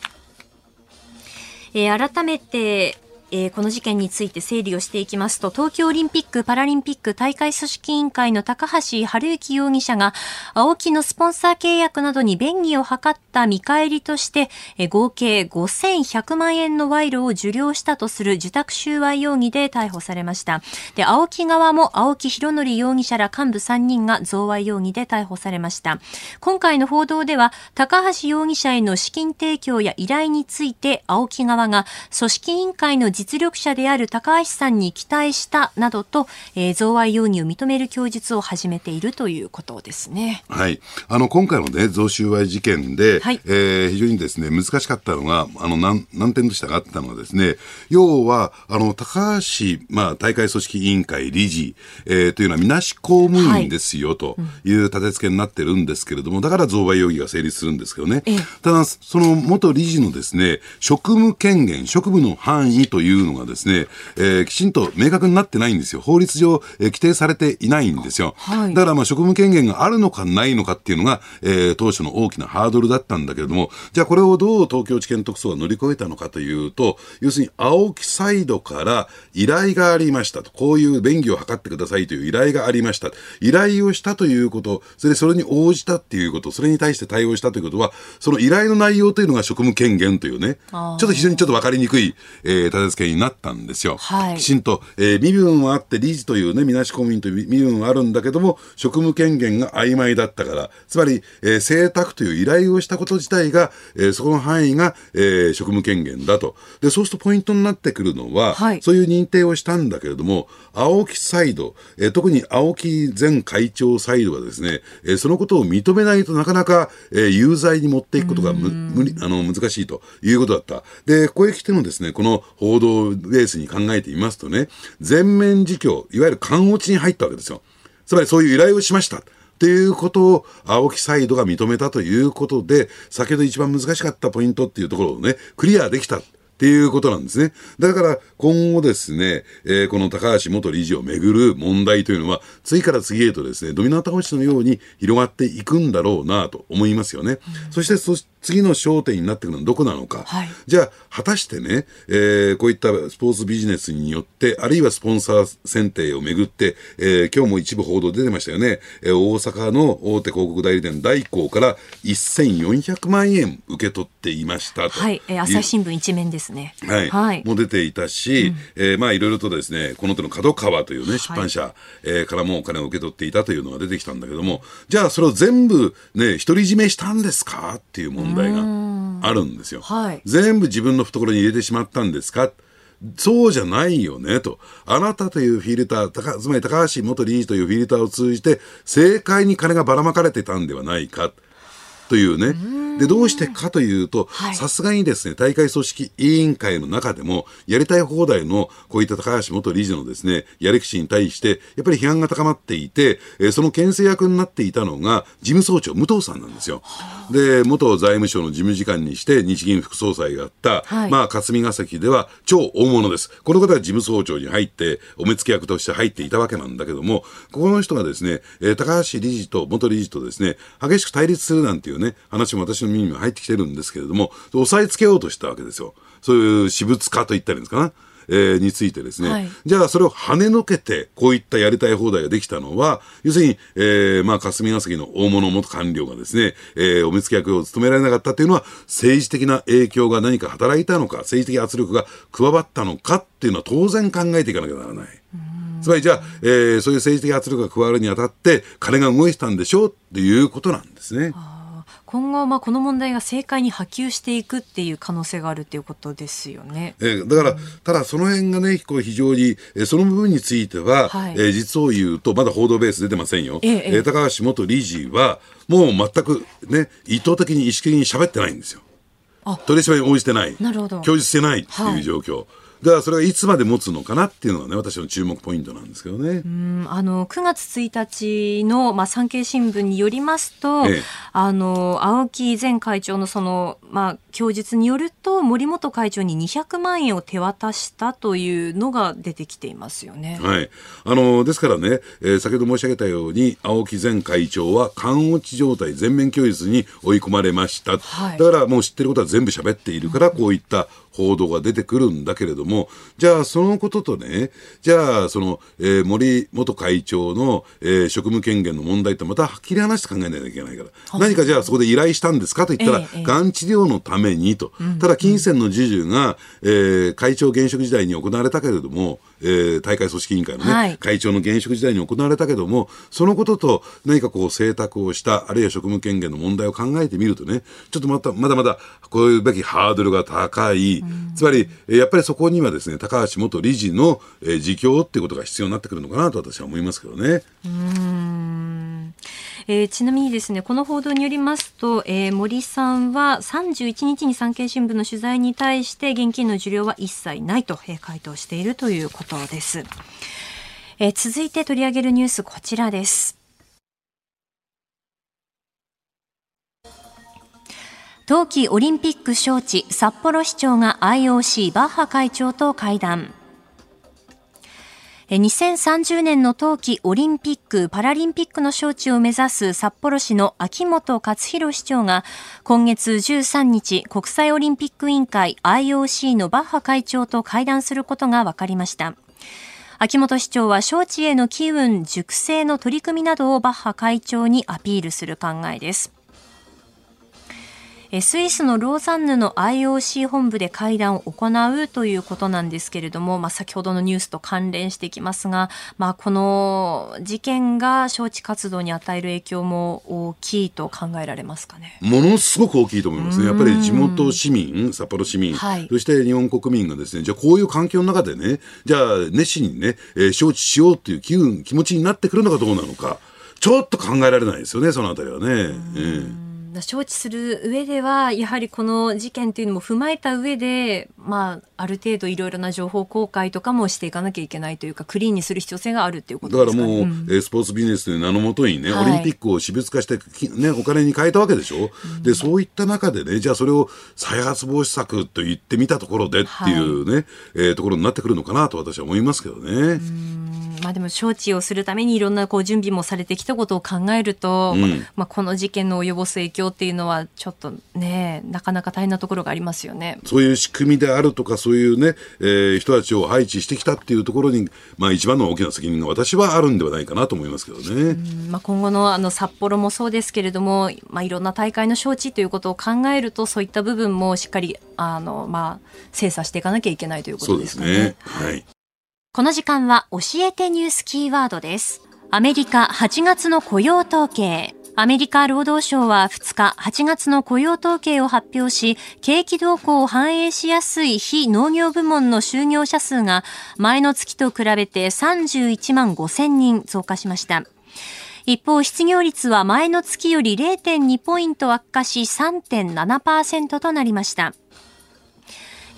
え、改めて、えー、この事件について整理をしていきますと、東京オリンピック・パラリンピック大会組織委員会の高橋治之容疑者が、青木のスポンサー契約などに便宜を図った見返りとして、えー、合計5100万円の賄賂を受領したとする受託収賄容疑で逮捕されました。で、青木側も青木博則容疑者ら幹部3人が贈賄容疑で逮捕されました。今回の報道では、高橋容疑者への資金提供や依頼について、青木側が組織委員会の実力者である高橋さんに期待したなどと、えー、贈賄容疑を認める供述を始めているということですね。はい。あの、今回のね、贈収賄事件で、はい、えー、非常にですね、難しかったのが、あの、難、難点としてがあったのはですね、要は、あの、高橋、まあ、大会組織委員会理事、えー、というのは、みなし公務員ですよ、という立て付けになってるんですけれども、だから贈賄容疑が成立するんですけどね。ただ、その元理事のですね、職務権限、職務の範囲というのがですね、えー、きちんと明確になってないんですよ。法律上、えー、規定されていないんですよ。はい、だからまあ職務権限があるのかないのかっていうのが、えー、当初の大きなハードルだったんだけれども、じゃあこれをどう東京地検特捜が乗り越えたのかというと、要するに青木サイドから依頼がありましたと、こういう便宜を図ってくださいという依頼がありました。依頼をしたということ、それでそれに応じたっていうこと、それに対して対応したということは、その依頼の内容というのが職務権限というね、ちょっと非常にちょっと分かりにくい、えー、立て付けになったんですよ。はい、きちんと、えー、身分はあって、理事というね、みなし公務員という身分はあるんだけども、職務権限が曖昧だったから、つまり、えー、請託という依頼をしたこと自体が、えー、そこの範囲が、えー、職務権限だと。で、そうするとポイントになってくるのは、はい、そういう認定をしたんだけれども、青木サイド、えー、特に青木前会長サイドはですね、えー、そのことを認めないとなかなか、えー、有罪に持っていくことが無理あの難しいということだった。で、ここへ来てのですね、この報道ベースに考えていますとね、全面自供、いわゆる勘落ちに入ったわけですよ。つまりそういう依頼をしました。っていうことを青木サイドが認めたということで、先ほど一番難しかったポイントっていうところをね、クリアできた。っていうことなんですね。だから今後ですね、えー、この高橋元理事をめぐる問題というのは、次から次へとですね、ドミノ倒しのように広がっていくんだろうなと思いますよね。うん、そしてそ次の焦点になってくるのはどこなのか。はい、じゃあ、果たしてね、えー、こういったスポーツビジネスによって、あるいはスポンサー選定をめぐって、えー、今日も一部報道出てましたよね。えー、大阪の大手広告代理店大光から1400万円受け取っていましたと。はい、えー、朝日新聞一面ですね。はい。はい、も出ていたし、うん、えー、まあいろいろとですね、この手の角川というね、出版社、はい、えー、からもお金を受け取っていたというのが出てきたんだけども、じゃあそれを全部ね、独り占めしたんですか？っていう問題があるんですよ。はい、全部自分の懐に入れてしまったんですか？そうじゃないよねと。あなたというフィルター、つまり高橋元理事というフィルターを通じて、正解に金がばらまかれてたんではないか。というね。で、どうしてかというと、さすがにですね、大会組織委員会の中でも、やりたい放題のこういった高橋元理事のですね、やり口に対して、やっぱり批判が高まっていて、えー、その牽制役になっていたのが、事務総長、武藤さんなんですよ。で、元財務省の事務次官にして、日銀副総裁があった、はい、まあ、霞が関では超大物です。この方が事務総長に入って、お目付け役として入っていたわけなんだけども、ここの人がですね、えー、高橋理事と元理事とですね、激しく対立するなんていうね、話も私の耳にも入ってきてるんですけれども、押さえつけようとしたわけですよ。そういう私物化と言ったらいいんですかな？えー、についてですね、はい、じゃあそれを跳ねのけて、こういったやりたい放題ができたのは、要するに、えー、まあ、霞が関の大物元官僚がですね、えー、お目付け役を務められなかったというのは、政治的な影響が何か働いたのか、政治的圧力が加わったのかっていうのは当然考えていかなきゃならない。つまりじゃあ、えー、そういう政治的圧力が加わるにあたって、金が動いてたんでしょうっていうことなんですね。今後、まあ、この問題が政界に波及していくっていう可能性があるっていうことですよね。えー、だから、うん、ただその辺がね、こう非常に、えー、その部分については、はい、えー、実を言うと、まだ報道ベース出てませんよ。えー、えー、高橋元理事は、もう全くね、意図的に意識的に喋ってないんですよ。取り締まりに応じてない。なるほど。供述してないっていう状況。はいだからそれがいつまで持つのかなっていうのがね、私の注目ポイントなんですけどね。うんあの9月1日の、まあ、産経新聞によりますと、ええ、あの青木前会長のその、まあ、供述によると、森本会長に200万円を手渡したというのが出てきていますよね。はい、あのですからね、えー、先ほど申し上げたように、青木前会長は勘落ち状態、全面供述に追い込まれました。はい、だからもう知ってることは全部喋っているから、こういった報道が出てくるんだけれども、じゃあそのこととね、じゃあその、えー、森元会長の、えー、職務権限の問題ってまた切り離して考えないといけないから、何かじゃあそこで依頼したんですかと言ったら、えー、がん治療のためにと、ただ金銭の授受が、えー、会長現職時代に行われたけれども、えー、大会組織委員会のね、はい、会長の現職時代に行われたけども、そのことと何かこう請託をした、あるいは職務権限の問題を考えてみるとね、ちょっとまた、まだまだこういうべきハードルが高い、つまり、やっぱりそこにはですね、高橋元理事の、えー、自供っていうことが必要になってくるのかなと私は思いますけどね。うんえー、ちなみにですね、この報道によりますと、えー、森さんは31日に産経新聞の取材に対して現金の受領は一切ないと、えー、回答しているということです。えー、続いて取り上げるニュースこちらです。冬季オリンピック招致札幌市長が IOC バッハ会長と会談。2030年の冬季オリンピック・パラリンピックの招致を目指す札幌市の秋元克弘市長が今月13日国際オリンピック委員会 IOC のバッハ会長と会談することが分かりました。秋元市長は招致への機運熟成の取り組みなどをバッハ会長にアピールする考えです。スイスのローザンヌの IOC 本部で会談を行うということなんですけれども、まあ、先ほどのニュースと関連してきますが、まあ、この事件が招致活動に与える影響も大きいと考えられますかね？ものすごく大きいと思いますね。やっぱり地元市民、札幌市民、はい、そして日本国民がですね、じゃあこういう環境の中でね、じゃあ熱心にね、えー、招致しようっていう機運、気持ちになってくるのかどうなのか、ちょっと考えられないですよね、そのあたりはね。うん承知する上ではやはりこの事件というのも踏まえた上で、まあ、ある程度いろいろな情報公開とかもしていかなきゃいけないというかクリーンにする必要性があるっていうことね、だからもう、うん、スポーツビジネスという名のもとにね、はい、オリンピックを私物化して、ね、お金に変えたわけでしょ、うん、でそういった中でねじゃあそれを再発防止策と言ってみたところでっていうね、はい、えー、ところになってくるのかなと私は思いますけどね。まあ、でも招致をするためにいろんなこう準備もされてきたことを考えると、うん、まあ、この事件の及ぼす影響っていうのはちょっとねなかなか大変なところがありますよねそういう仕組みであるとかそういうね、えー、人たちを配置してきたっていうところに、まあ、一番の大きな責任が私はあるんではないかなと思いますけどね、まあ、今後のあの札幌もそうですけれども、まあ、いろんな大会の招致ということを考えるとそういった部分もしっかりあの、まあ、精査していかなきゃいけないということですね。ねはいこの時間は教えてニュースキーワードです。アメリカ8月の雇用統計。アメリカ労働省は2日8月の雇用統計を発表し、景気動向を反映しやすい非農業部門の就業者数が前の月と比べて31万5000人増加しました。一方、失業率は前の月より0.2ポイント悪化し3.7%となりました。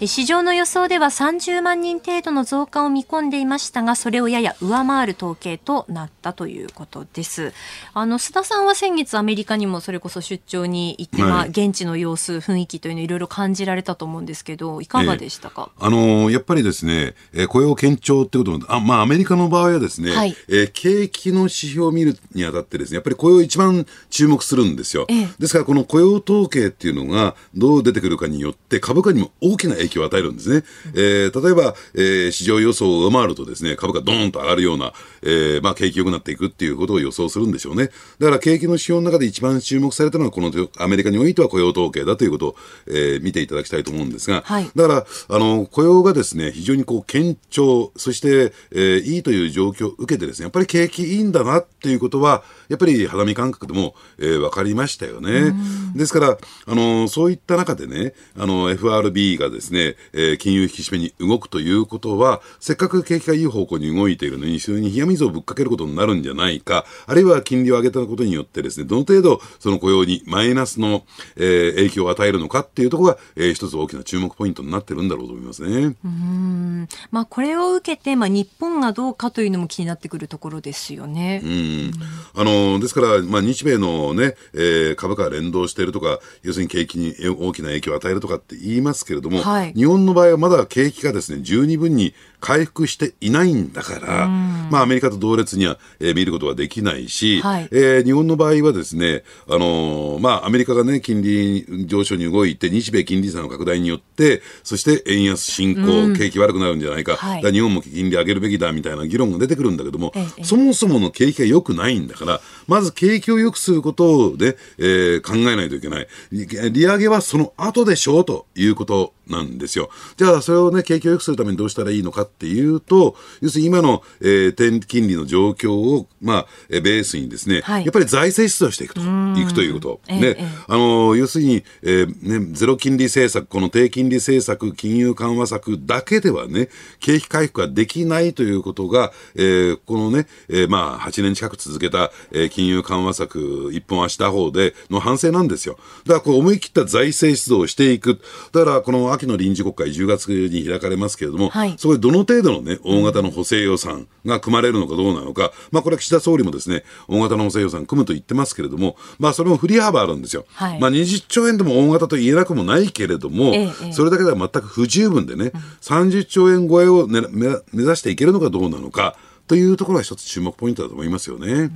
市場の予想では30万人程度の増加を見込んでいましたが、それをやや上回る統計となったということです。あの、須田さんは先月アメリカにもそれこそ出張に行って、はい、まあ、現地の様子、雰囲気というのをいろいろ感じられたと思うんですけど、いかがでしたか、えー、あのー、やっぱりですね、えー、雇用堅調ってことあ、まあ、アメリカの場合はですね、はい、えー、景気の指標を見るにあたってですね、やっぱり雇用一番注目するんですよ。えー、ですから、この雇用統計っていうのがどう出てくるかによって、株価にも大きな影響を与えるんですね。えー、例えば、えー、市場予想を上回るとですね、株価ドーンと上がるような、えー、まあ、景気良くなっていくっていうことを予想するんでしょうね。だから景気の指標の中で一番注目されたのは、このアメリカにおいては雇用統計だということを、えー、見ていただきたいと思うんですが、はい、だから、あの、雇用がですね、非常にこう、堅調、そして、えー、いいという状況を受けてですね、やっぱり景気いいんだなっていうことは、やっぱり肌見感覚でも、えー、分かりましたよね。ですから、あの、そういった中でね、あの、FRB がですね、えー、金融引き締めに動くということは、せっかく景気がいい方向に動いているのに、それに冷や水をぶっかけることになるんじゃないか、あるいは金利を上げたことによってですね、どの程度その雇用にマイナスの、えー、影響を与えるのかっていうところが、えー、一つ大きな注目ポイントになってるんだろうと思いますね。うん。まあ、これを受けて、まあ、日本がどうかというのも気になってくるところですよね。うん。あの、ですから、まあ、日米のね、えー、株価が連動しているとか、要するに景気に大きな影響を与えるとかって言いますけれども、はい、日本の場合はまだ景気がですね、十二分に回復していないんだから、まあ、アメリカと同列には、えー、見ることはできないし、はい、えー、日本の場合はですね、あのー、まあ、アメリカがね、金利上昇に動いて、日米金利差の拡大によって、そして円安進行、景気悪くなるんじゃないか、はい、か日本も金利上げるべきだみたいな議論が出てくるんだけども、ええ、そもそもの景気が良くないんだから、まず景気を良くすることで、えー、考えないといけない。利上げはその後でしょうということなんですよ。じゃあ、それをね、景気を良くするためにどうしたらいいのかっていうと、要するに今の、えー、低金利の状況を、まあ、えー、ベースにですね、はい、やっぱり財政出動していくと、いくということ。ね、えあの、要するに、えー、ね、ゼロ金利政策、この低金利政策、金融緩和策だけではね、景気回復ができないということが、えー、このね、えー、まあ、8年近く続けた、えー、金融緩和策一本足打法での反省なんですよ。だから、こう思い切った財政出動をしていく。だから、この秋の臨時国会10月に開かれますけれども、はい、そこでどの程度のね、大型の補正予算が組まれるのかどうなのか、まあこれは岸田総理もですね、大型の補正予算組むと言ってますけれども、まあそれも振り幅あるんですよ。はい、まあ20兆円でも大型と言えなくもないけれども、ええ、それだけでは全く不十分でね、うん、30兆円超えを、ね、目指していけるのかどうなのか、というところが一つ注目ポイントだと思いますよね。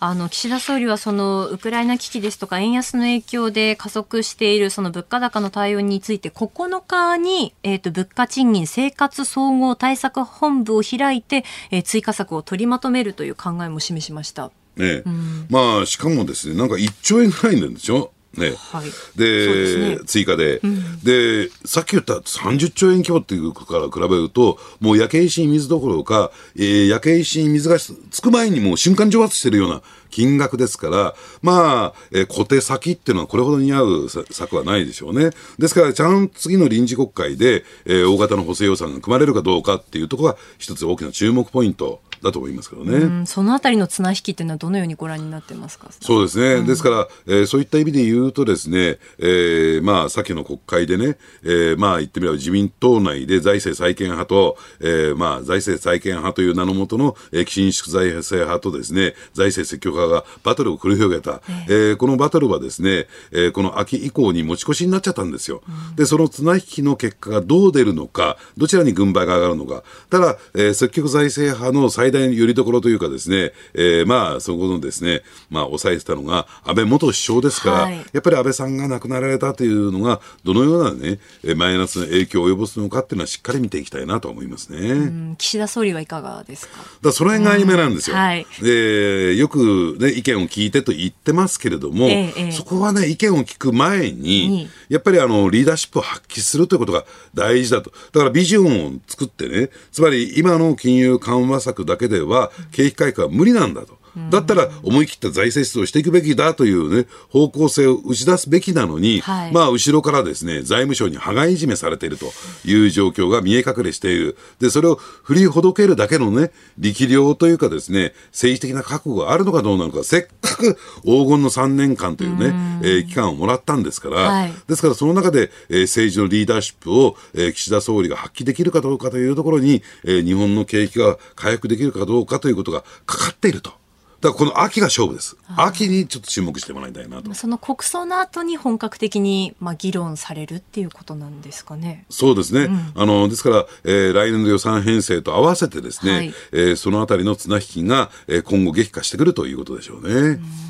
あの岸田総理はそのウクライナ危機ですとか円安の影響で加速しているその物価高の対応について9日に、えーと、物価賃金生活総合対策本部を開いて、えー、追加策を取りまとめるという考えも示しました。ね、うん、まあしかもですねなんか1兆円ぐらいなんでしょね。はい、で、ね、追加で、うん、で、さっき言った30兆円規模っていうから比べると、もう焼け石に水どころか、えー、焼け石に水がつく前にもう瞬間蒸発してるような金額ですから、まあ、えー、小手先っていうのはこれほど似合う策はないでしょうね。ですから、ちゃん次の臨時国会で、えー、大型の補正予算が組まれるかどうかっていうところが一つ大きな注目ポイントだと思いますけどね。そのあたりの綱引きっていうのはどのようにご覧になってますか？そうですね。うん、ですから、えー、そういった意味で言うとですね、えー、まあ、先の国会でね、えー、まあ、言ってみれば自民党内で財政再建派と、えー、まあ、財政再建派という名のもとの、えー、緊縮財政派とですね、財政積極派がバトルを繰り広げた。えー、えー、このバトルはですね、えー、この秋以降に持ち越しになっちゃったんですよ。うん、で、その綱引きの結果がどう出るのか、どちらに軍配が上がるのか。ただ、えー、積極財政派の最大のよりどころというかですね、えー、まあ、そこのですね、まあ、抑えてたのが安倍元首相ですから、はい、やっぱり安倍さんが亡くなられたというのが、どのようなね、マイナスの影響を及ぼすのかっていうのはしっかり見ていきたいなと思いますね。岸田総理はいかがですか？だその辺が曖昧なんですよ。はい、で、よくね、意見を聞いてと言ってますけれども、ええ、そこはね、意見を聞く前に、やっぱりあの、リーダーシップを発揮するということが大事だと。だからビジョンを作ってね、つまり今の金融緩和策だけでは景気改革は無理なんだと。だったら思い切った財政出動していくべきだというね、方向性を打ち出すべきなのに、はい、まあ、後ろからですね、財務省に羽交い締めされているという状況が見え隠れしている。で、それを振りほどけるだけのね、力量というかですね、政治的な覚悟があるのかどうなのか、せっかく黄金の3年間というね、うえー、期間をもらったんですから、はい、ですからその中で、えー、政治のリーダーシップを、えー、岸田総理が発揮できるかどうかというところに、えー、日本の景気が回復できるかどうかということがかかっていると。だからこの秋が勝負です。秋にちょっと注目してもらいたいなと。その国葬の後に本格的にまあ議論されるっていうことなんですかね。そうですね。うん、あのですから、えー、来年の予算編成と合わせてですね、はい、えー、そのあたりの綱引きが、えー、今後激化してくるということでしょうね。うん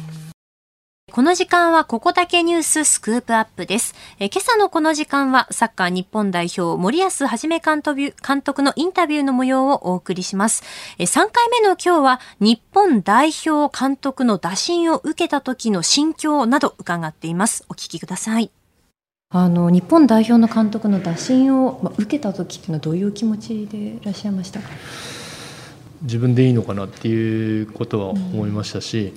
この時間はここだけニューススクープアップです。え今朝のこの時間はサッカー日本代表森保一監督のインタビューの模様をお送りします。え3回目の今日は日本代表監督の打診を受けた時の心境など伺っています。お聞きください。あの日本代表の監督の打診を、ま、受けた時っていうのはどういう気持ちでいらっしゃいましたか？自分でいいのかなっていうことは思いましたし、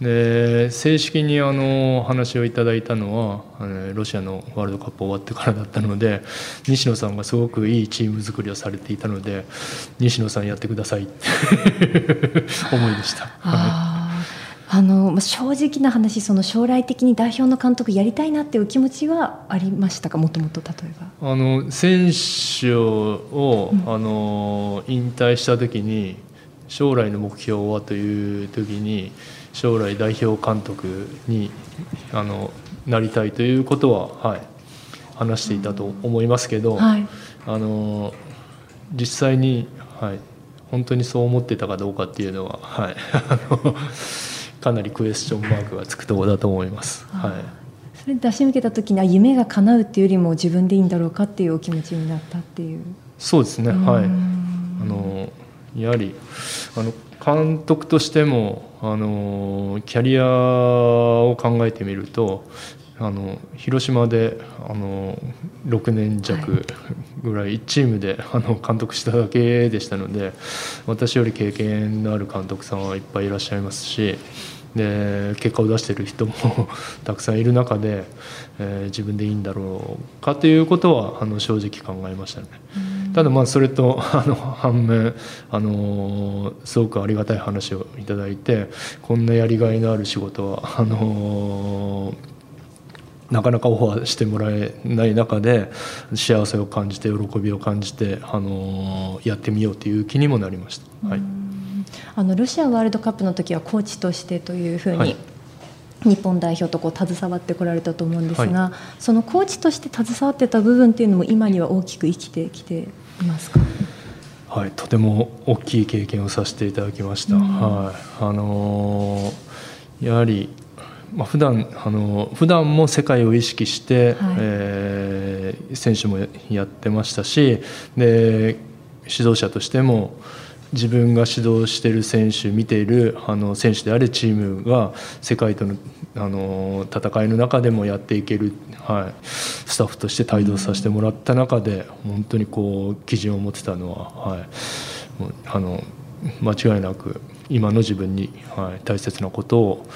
で正式にあの話をいただいたのはあのロシアのワールドカップ終わってからだったので西野さんがすごくいいチーム作りをされていたので西野さんやってくださいって 思いでした。はいあの正直な話その将来的に代表の監督やりたいなっていう気持ちはありましたか？もともと例えば。あの選手を、うん、あの引退した時に将来の目標はという時に将来代表監督にあのなりたいということは、はい、話していたと思いますけど、はい、あの実際に、はい、本当にそう思ってたかどうかっていうのは、はい、かなりクエスチョンマークがつくところだと思います。はい。それ出し抜けた時には夢が叶うっていうよりも自分でいいんだろうかっていうお気持ちになったっていう。そうですね。はい。あのやはりあの監督としてもあのキャリアを考えてみるとあの広島であの6年弱ぐらい1チームであの監督しただけでしたので私より経験のある監督さんはいっぱいいらっしゃいますしで結果を出している人も たくさんいる中で、えー、自分でいいんだろうかということはあの正直考えましたね。ただまあそれと あの反面あのすごくありがたい話をいただいてこんなやりがいのある仕事はあのなかなかオファーしてもらえない中で幸せを感じて喜びを感じて、あのやってみようという気にもなりました。はい、あのロシアワールドカップの時はコーチとしてというふうに、はい、日本代表とこう携わってこられたと思うんですが、はい、そのコーチとして携わってた部分っていうのも今には大きく生きてきていますか？はい、とても大きい経験をさせていただきました。うん、はい、あのー、やはりまあ、普段あの普段も世界を意識して、はい、えー、選手もやってましたしで指導者としても自分が指導している選手見ているあの選手であるチームが世界とのあの戦いの中でもやっていける、はい、スタッフとして帯同させてもらった中で本当にこう基準を持ってたのは、はい、あの間違いなく今の自分に、はい、大切なことを、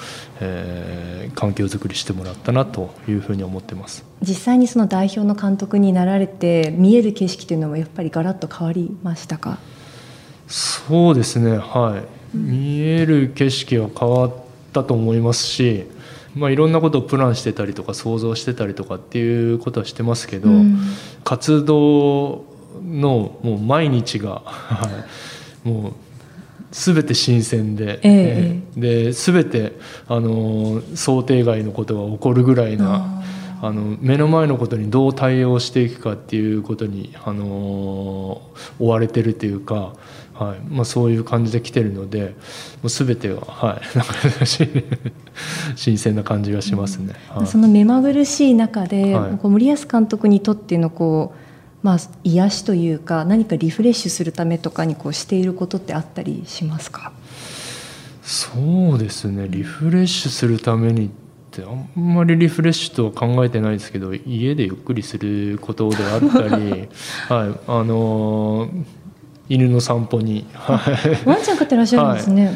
えー、環境づくりしてもらったなというふうに思ってます。実際にその代表の監督になられて見える景色というのもやっぱりガラッと変わりましたか？そうですねはい、見える景色は変わったと思いますし、まあ、いろんなことをプランしてたりとか想像してたりとかっていうことはしてますけど、うん、活動のもう毎日がもう全て新鮮で,、えー、で全てあの想定外のことが起こるぐらいなあの目の前のことにどう対応していくかっていうことにあの追われてるというか、はい。まあ、そういう感じで来てるのでもう全てが、はい、なんか新鮮な感じがしますね。はい、その目まぐるしい中で、はい、森保監督にとってのこうまあ、癒しというか何かリフレッシュするためとかにこうしていることってあったりしますか？そうですね。リフレッシュするためにってあんまりリフレッシュとは考えてないですけど家でゆっくりすることであったり、はい、あの犬の散歩に、ワンちゃん飼ってらっしゃるんですね、はい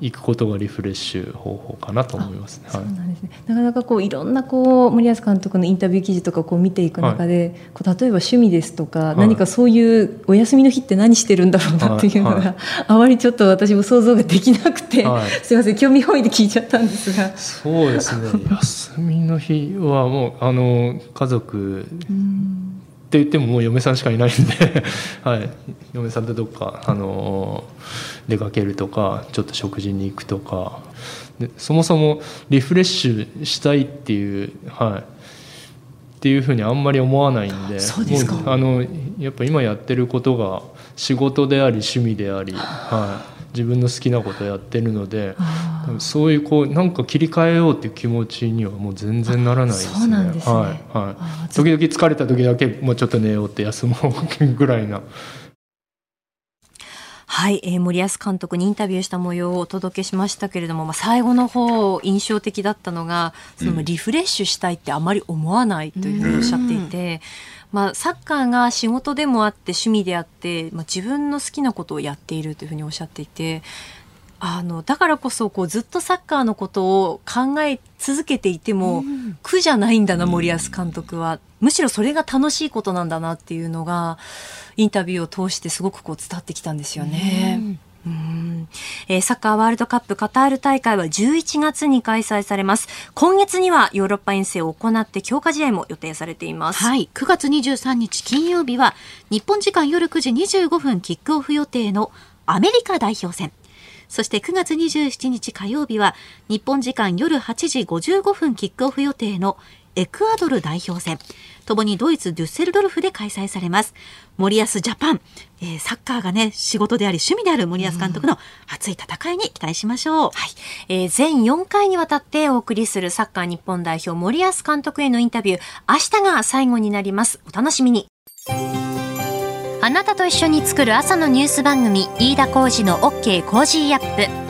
行くことがリフレッシュ方法かなと思いますね。そうなんですね。なかなかこういろんなこう森保監督のインタビュー記事とかこう見ていく中で、はい、こう例えば趣味ですとか、はい、何かそういうお休みの日って何してるんだろうなっていうのが、はい、あまりちょっと私も想像ができなくて、すみません興味本位で聞いちゃったんですが。そうですね。休みの日はもうあの家族。って言ってももう嫁さんしかいないんで はい、嫁さんとどっか、あの出かけるとかちょっと食事に行くとか。でそもそもリフレッシュしたいっていう、はい、っていうふうにあんまり思わないんであのやっぱ今やってることが仕事であり趣味であり、はい、自分の好きなことやってるのでそういうこうなんか切り替えようっていう気持ちにはもう全然ならないですね。はいはい、時々疲れた時だけもうちょっと寝ようって休もうぐらいな。はい、えー、森保監督にインタビューした模様をお届けしましたけれども、まあ、最後の方印象的だったのがそのリフレッシュしたいってあまり思わないというふうにおっしゃっていて、まあ、サッカーが仕事でもあって趣味であって、まあ、自分の好きなことをやっているというふうにおっしゃっていてあのだからこそこうずっとサッカーのことを考え続けていても、苦じゃないんだな森保監督は、むしろそれが楽しいことなんだなっていうのがインタビューを通してすごくこう伝わってきたんですよね。うんえー、サッカーワールドカップカタール大会は11月に開催されます。今月にはヨーロッパ遠征を行って強化試合も予定されています。はい。9月23日金曜日は日本時間夜9時25分キックオフ予定のアメリカ代表戦。そして9月27日火曜日は日本時間夜8時55分キックオフ予定のエクアドル代表戦。ともにドイツ・デュッセルドルフで開催されます。森保ジャパン、えー、サッカーがね、仕事であり趣味である森保監督の熱い戦いに期待しましょう。はい。えー、全4回にわたってお送りするサッカー日本代表森保監督へのインタビュー、明日が最後になります。お楽しみに。あなたと一緒に作る朝のニュース番組、飯田浩司の OK Cozy Up。